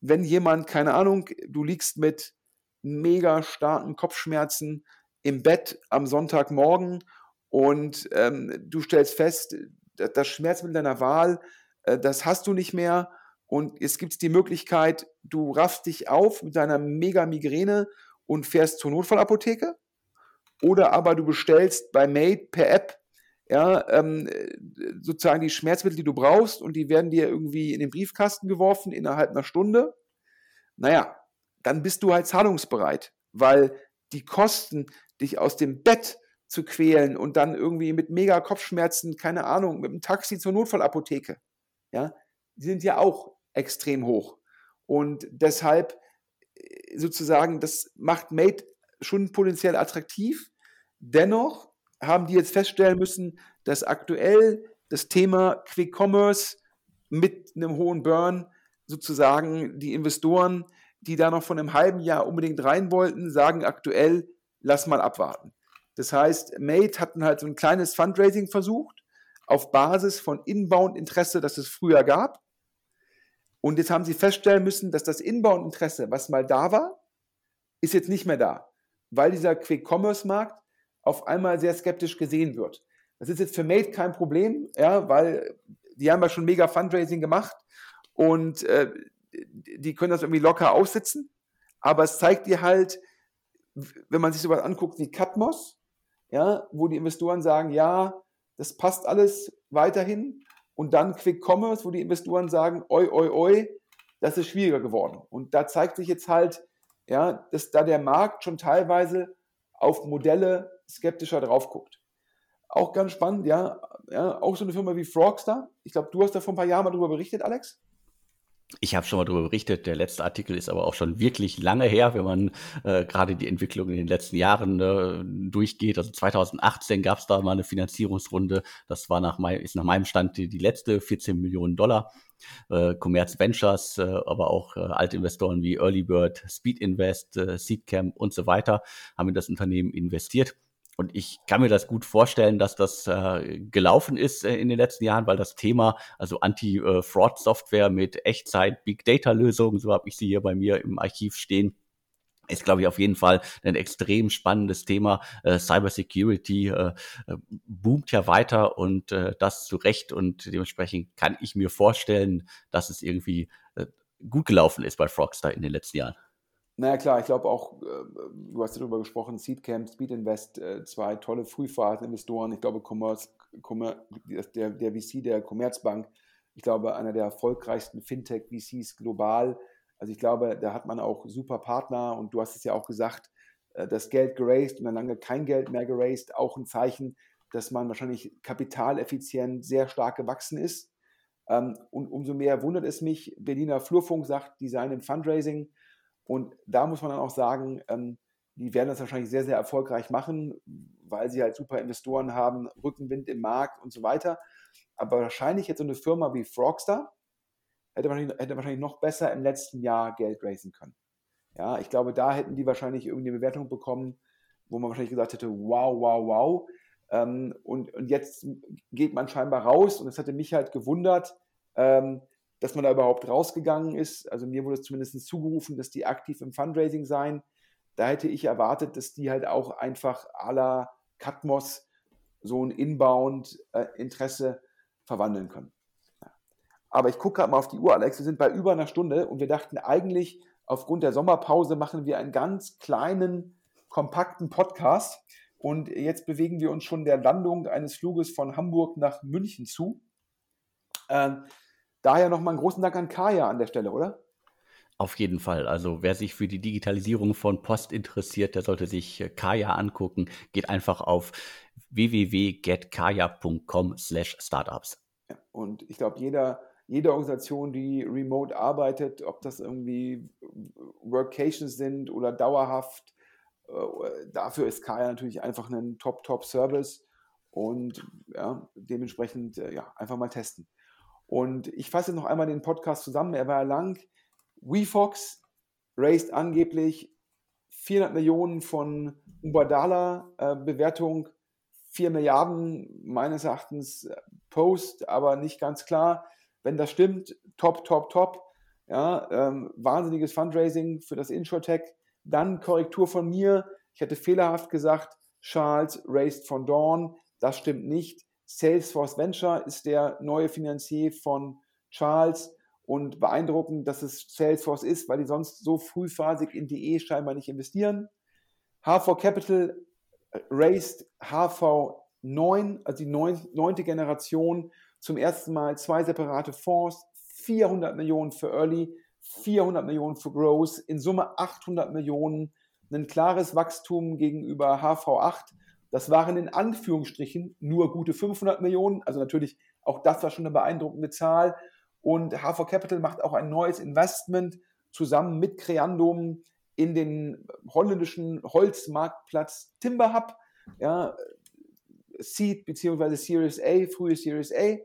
wenn jemand, keine Ahnung, du liegst mit mega starken Kopfschmerzen im Bett am Sonntagmorgen und ähm, du stellst fest, das Schmerzmittel deiner Wahl, äh, das hast du nicht mehr und es gibt die Möglichkeit, du raffst dich auf mit deiner Mega-Migräne und fährst zur Notfallapotheke. Oder aber du bestellst bei Made per App ja, ähm, sozusagen die Schmerzmittel, die du brauchst, und die werden dir irgendwie in den Briefkasten geworfen innerhalb einer Stunde. Naja, dann bist du halt zahlungsbereit, weil die Kosten, dich aus dem Bett zu quälen und dann irgendwie mit mega Kopfschmerzen, keine Ahnung, mit dem Taxi zur Notfallapotheke, ja, die sind ja auch extrem hoch. Und deshalb äh, sozusagen, das macht Mate schon potenziell attraktiv. Dennoch haben die jetzt feststellen müssen, dass aktuell das Thema Quick Commerce mit einem hohen Burn sozusagen die Investoren, die da noch von einem halben Jahr unbedingt rein wollten, sagen aktuell, lass mal abwarten. Das heißt, Mate hatten halt so ein kleines Fundraising versucht, auf Basis von Inbound-Interesse, das es früher gab. Und jetzt haben sie feststellen müssen, dass das Inbound-Interesse, was mal da war, ist jetzt nicht mehr da, weil dieser Quick-Commerce-Markt auf einmal sehr skeptisch gesehen wird. Das ist jetzt für Mate kein Problem, ja, weil die haben ja schon mega Fundraising gemacht und äh, die können das irgendwie locker aussitzen. Aber es zeigt dir halt, wenn man sich sowas anguckt wie Catmos, ja, wo die Investoren sagen, ja, das passt alles weiterhin. Und dann Quick Commerce, wo die Investoren sagen, oi, oi, oi, das ist schwieriger geworden. Und da zeigt sich jetzt halt, ja, dass da der Markt schon teilweise auf Modelle skeptischer drauf guckt. Auch ganz spannend, ja, ja, auch so eine Firma wie Frogstar. Ich glaube, du hast da vor ein paar Jahren mal darüber berichtet, Alex. Ich habe schon mal darüber berichtet. Der letzte Artikel ist aber auch schon wirklich lange her, wenn man äh, gerade die Entwicklung in den letzten Jahren äh, durchgeht. Also 2018 gab es da mal eine Finanzierungsrunde. Das war nach mein, ist nach meinem Stand die, die letzte 14 Millionen Dollar. Äh, Commerz Ventures, äh, aber auch äh, alte Investoren wie Early Bird, Speed Invest, äh, Seedcamp und so weiter haben in das Unternehmen investiert. Und ich kann mir das gut vorstellen, dass das äh, gelaufen ist äh, in den letzten Jahren, weil das Thema, also Anti-Fraud-Software mit Echtzeit-Big-Data-Lösungen, so habe ich sie hier bei mir im Archiv stehen, ist, glaube ich, auf jeden Fall ein extrem spannendes Thema. Äh, Cybersecurity äh, äh, boomt ja weiter und äh, das zu Recht und dementsprechend kann ich mir vorstellen, dass es irgendwie äh, gut gelaufen ist bei Frogstar in den letzten Jahren. Naja, klar, ich glaube auch, äh, du hast darüber gesprochen, Seedcamp, Speed Invest, äh, zwei tolle Frühphaseninvestoren. Ich glaube, Commerce, der, der VC der Commerzbank, ich glaube, einer der erfolgreichsten Fintech-VCs global. Also ich glaube, da hat man auch super Partner und du hast es ja auch gesagt, äh, das Geld geraced und dann lange kein Geld mehr geraced, auch ein Zeichen, dass man wahrscheinlich kapitaleffizient sehr stark gewachsen ist. Ähm, und umso mehr wundert es mich, Berliner Flurfunk sagt, Design im Fundraising, und da muss man dann auch sagen, ähm, die werden das wahrscheinlich sehr, sehr erfolgreich machen, weil sie halt super Investoren haben, Rückenwind im Markt und so weiter. Aber wahrscheinlich jetzt so eine Firma wie Frogstar hätte wahrscheinlich, hätte wahrscheinlich noch besser im letzten Jahr Geld raisen können. Ja, ich glaube, da hätten die wahrscheinlich irgendeine Bewertung bekommen, wo man wahrscheinlich gesagt hätte, wow, wow, wow. Ähm, und, und jetzt geht man scheinbar raus und es hatte mich halt gewundert, ähm, dass man da überhaupt rausgegangen ist. Also mir wurde es zumindest zugerufen, dass die aktiv im Fundraising seien. Da hätte ich erwartet, dass die halt auch einfach à la Catmos so ein Inbound-Interesse verwandeln können. Aber ich gucke gerade mal auf die Uhr, Alex. Wir sind bei über einer Stunde und wir dachten eigentlich, aufgrund der Sommerpause machen wir einen ganz kleinen, kompakten Podcast. Und jetzt bewegen wir uns schon der Landung eines Fluges von Hamburg nach München zu. Ähm, Daher nochmal einen großen Dank an Kaya an der Stelle, oder? Auf jeden Fall. Also wer sich für die Digitalisierung von Post interessiert, der sollte sich äh, Kaya angucken. Geht einfach auf www.getkaya.com slash startups. Und ich glaube, jeder, jede Organisation, die remote arbeitet, ob das irgendwie Workations sind oder dauerhaft, äh, dafür ist Kaya natürlich einfach ein Top-Top-Service und ja, dementsprechend äh, ja, einfach mal testen. Und ich fasse noch einmal den Podcast zusammen. Er war lang. WeFox raised angeblich 400 Millionen von Ubadala äh, Bewertung, 4 Milliarden meines Erachtens äh, Post, aber nicht ganz klar. Wenn das stimmt, top, top, top. Ja, ähm, wahnsinniges Fundraising für das Insurtech. Dann Korrektur von mir. Ich hätte fehlerhaft gesagt, Charles raised von Dawn. Das stimmt nicht. Salesforce Venture ist der neue Finanzier von Charles und beeindruckend, dass es Salesforce ist, weil die sonst so frühphasig in DE scheinbar nicht investieren. HV Capital raised HV9, also die neunte Generation, zum ersten Mal zwei separate Fonds, 400 Millionen für Early, 400 Millionen für Growth, in Summe 800 Millionen, ein klares Wachstum gegenüber HV8. Das waren in Anführungsstrichen nur gute 500 Millionen, also natürlich auch das war schon eine beeindruckende Zahl. Und HV Capital macht auch ein neues Investment zusammen mit Creandum in den holländischen Holzmarktplatz Timber Hub, ja, Seed bzw. Series A, frühe Series A.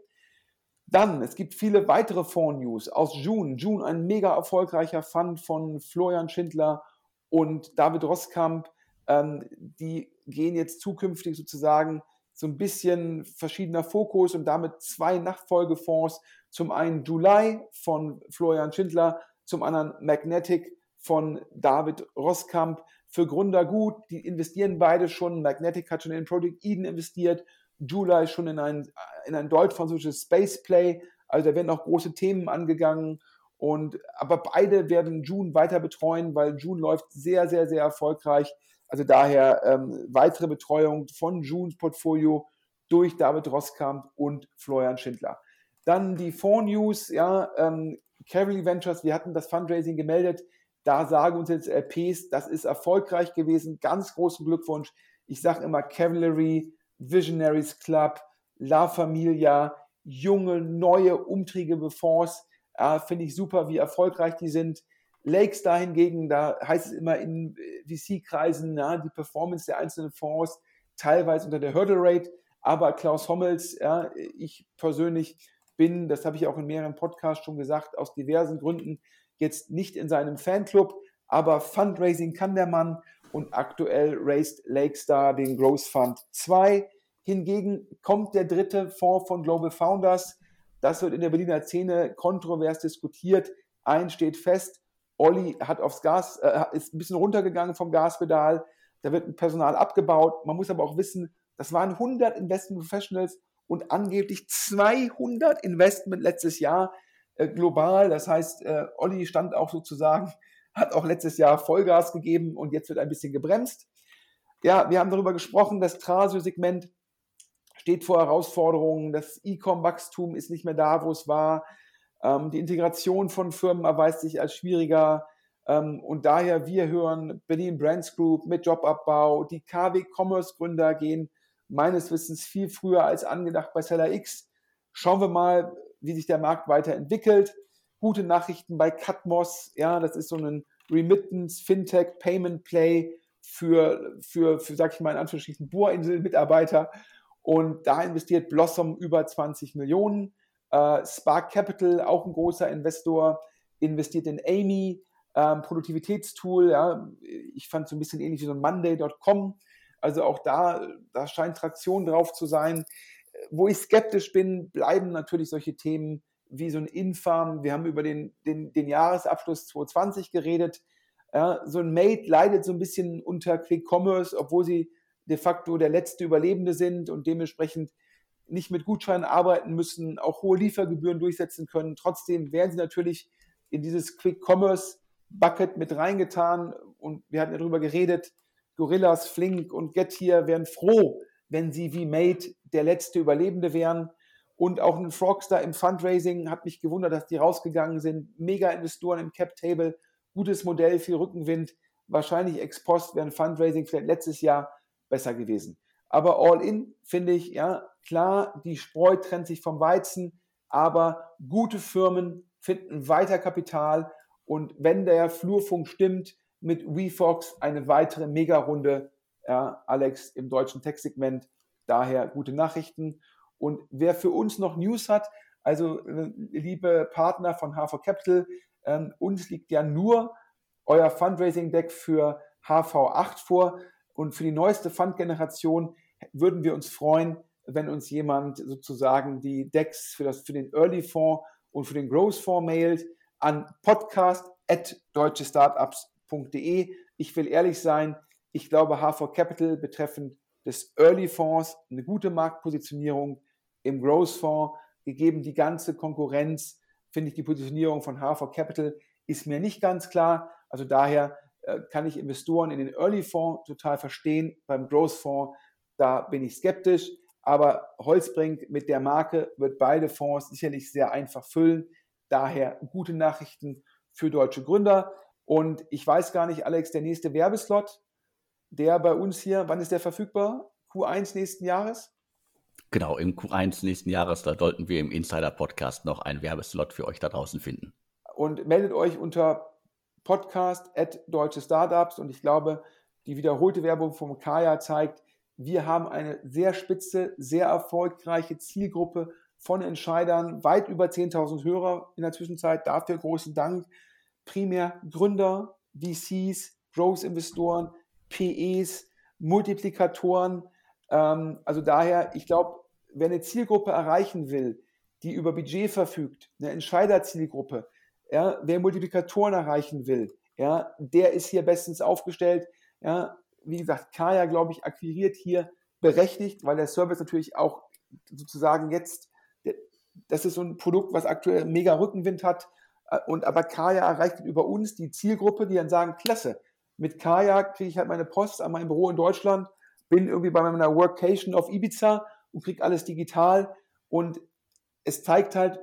Dann, es gibt viele weitere Fonds-News aus June. June, ein mega erfolgreicher Fund von Florian Schindler und David Roskamp. Ähm, die gehen jetzt zukünftig sozusagen so ein bisschen verschiedener Fokus und damit zwei Nachfolgefonds. Zum einen July von Florian Schindler, zum anderen Magnetic von David Roskamp. Für Gründer gut, die investieren beide schon. Magnetic hat schon in Project Eden investiert, July schon in ein, in ein deutsch-französisches Space Play. Also da werden auch große Themen angegangen. Und, aber beide werden June weiter betreuen, weil June läuft sehr, sehr, sehr erfolgreich. Also daher ähm, weitere Betreuung von Junes Portfolio durch David Roskamp und Florian Schindler. Dann die Fonds-News, ja, ähm, Cavalry Ventures, wir hatten das Fundraising gemeldet. Da sagen uns jetzt LPs, das ist erfolgreich gewesen. Ganz großen Glückwunsch. Ich sage immer Cavalry, Visionaries Club, La Familia, junge, neue, umtriebige Fonds. Äh, Finde ich super, wie erfolgreich die sind. Lakes da hingegen, da heißt es immer in VC-Kreisen, ja, die Performance der einzelnen Fonds teilweise unter der Hurdle Rate. Aber Klaus Hommels, ja, ich persönlich bin, das habe ich auch in mehreren Podcasts schon gesagt, aus diversen Gründen jetzt nicht in seinem Fanclub, aber Fundraising kann der Mann und aktuell raised Lakestar den Growth Fund 2. Hingegen kommt der dritte Fonds von Global Founders. Das wird in der Berliner Szene kontrovers diskutiert. Eins steht fest, Olli hat aufs Gas, äh, ist ein bisschen runtergegangen vom Gaspedal. Da wird ein Personal abgebaut. Man muss aber auch wissen, das waren 100 Investment Professionals und angeblich 200 Investment letztes Jahr äh, global. Das heißt, äh, Olli stand auch sozusagen, hat auch letztes Jahr Vollgas gegeben und jetzt wird ein bisschen gebremst. Ja, wir haben darüber gesprochen, das Trasio-Segment steht vor Herausforderungen. Das E-Com-Wachstum ist nicht mehr da, wo es war. Ähm, die Integration von Firmen erweist sich als schwieriger. Ähm, und daher, wir hören Berlin Brands Group mit Jobabbau. Die KW Commerce Gründer gehen meines Wissens viel früher als angedacht bei Seller X. Schauen wir mal, wie sich der Markt weiterentwickelt. Gute Nachrichten bei Catmos. Ja, das ist so ein Remittance, Fintech, Payment Play für, für, für sag ich mal in Anführungsstrichen, Bohrinsel-Mitarbeiter. Und da investiert Blossom über 20 Millionen. Äh, Spark Capital, auch ein großer Investor, investiert in Amy, ähm, Produktivitätstool. Ja, ich fand es so ein bisschen ähnlich wie so ein Monday.com. Also auch da, da scheint Traktion drauf zu sein. Wo ich skeptisch bin, bleiben natürlich solche Themen wie so ein Infam. Wir haben über den, den, den Jahresabschluss 2020 geredet. Ja, so ein Mate leidet so ein bisschen unter Quick Commerce, obwohl sie de facto der letzte Überlebende sind und dementsprechend nicht mit Gutscheinen arbeiten müssen, auch hohe Liefergebühren durchsetzen können. Trotzdem werden sie natürlich in dieses Quick Commerce Bucket mit reingetan und wir hatten ja darüber geredet, Gorillas, Flink und Getir wären froh, wenn sie wie Mate der letzte Überlebende wären. Und auch ein Frogstar im Fundraising hat mich gewundert, dass die rausgegangen sind. Mega-Investoren im Cap-Table, gutes Modell, viel Rückenwind. Wahrscheinlich ex post wäre ein Fundraising vielleicht letztes Jahr besser gewesen. Aber all in finde ich, ja, klar, die Spreu trennt sich vom Weizen, aber gute Firmen finden weiter Kapital und wenn der Flurfunk stimmt, mit WeFox eine weitere Mega-Runde, ja, Alex, im deutschen Tech-Segment. Daher gute Nachrichten. Und wer für uns noch News hat, also äh, liebe Partner von HV Capital, ähm, uns liegt ja nur euer Fundraising-Deck für HV8 vor. Und für die neueste Fund-Generation würden wir uns freuen, wenn uns jemand sozusagen die Decks für, das, für den Early Fonds und für den Growth Fonds mailt an podcast.deutschestartups.de. Ich will ehrlich sein, ich glaube, HV Capital betreffend des Early Fonds eine gute Marktpositionierung im Growth Fonds, gegeben die ganze Konkurrenz, finde ich die Positionierung von HV Capital ist mir nicht ganz klar. Also daher äh, kann ich Investoren in den Early Fonds total verstehen. Beim Growth Fonds da bin ich skeptisch. Aber Holzbrink mit der Marke wird beide Fonds sicherlich sehr einfach füllen. Daher gute Nachrichten für deutsche Gründer. Und ich weiß gar nicht, Alex, der nächste Werbeslot, der bei uns hier, wann ist der verfügbar? Q1 nächsten Jahres? Genau, im Q1 nächsten Jahres, da sollten wir im Insider-Podcast noch einen Werbeslot für euch da draußen finden. Und meldet euch unter podcast at deutsche Startups und ich glaube, die wiederholte Werbung vom Kaya zeigt, wir haben eine sehr spitze, sehr erfolgreiche Zielgruppe von Entscheidern, weit über 10.000 Hörer in der Zwischenzeit. Dafür großen Dank. Primär Gründer, VCs, Growth-Investoren, PEs, Multiplikatoren. Ähm, also daher, ich glaube, wer eine Zielgruppe erreichen will, die über Budget verfügt, eine Entscheiderzielgruppe, ja, wer Multiplikatoren erreichen will, ja, der ist hier bestens aufgestellt. Ja, wie gesagt, Kaya, glaube ich, akquiriert hier berechtigt, weil der Service natürlich auch sozusagen jetzt, das ist so ein Produkt, was aktuell mega Rückenwind hat. Äh, und aber Kaya erreicht über uns die Zielgruppe, die dann sagen, klasse, mit Kaya kriege ich halt meine Post an mein Büro in Deutschland, bin irgendwie bei meiner Workation auf Ibiza und kriege alles digital. Und es zeigt halt,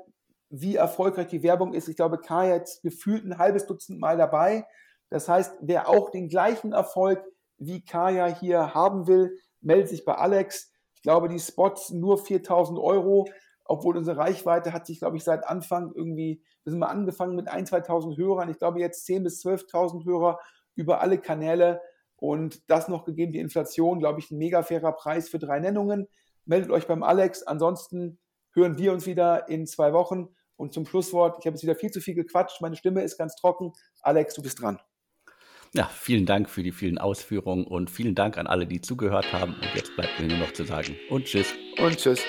wie erfolgreich die Werbung ist. Ich glaube, Kaya jetzt gefühlt ein halbes Dutzend Mal dabei. Das heißt, wer auch den gleichen Erfolg wie Kaya hier haben will, meldet sich bei Alex. Ich glaube, die Spots nur 4000 Euro, obwohl unsere Reichweite hat sich, glaube ich, seit Anfang irgendwie, wir sind mal angefangen mit 1.000, 2.000 Hörern. Ich glaube, jetzt 10.000 bis 12.000 Hörer über alle Kanäle. Und das noch gegeben, die Inflation, glaube ich, ein mega fairer Preis für drei Nennungen. Meldet euch beim Alex. Ansonsten hören wir uns wieder in zwei Wochen. Und zum Schlusswort, ich habe jetzt wieder viel zu viel gequatscht, meine Stimme ist ganz trocken. Alex, du bist dran. Ja, vielen Dank für die vielen Ausführungen und vielen Dank an alle, die zugehört haben. Und jetzt bleibt mir nur noch zu sagen und tschüss. Und tschüss.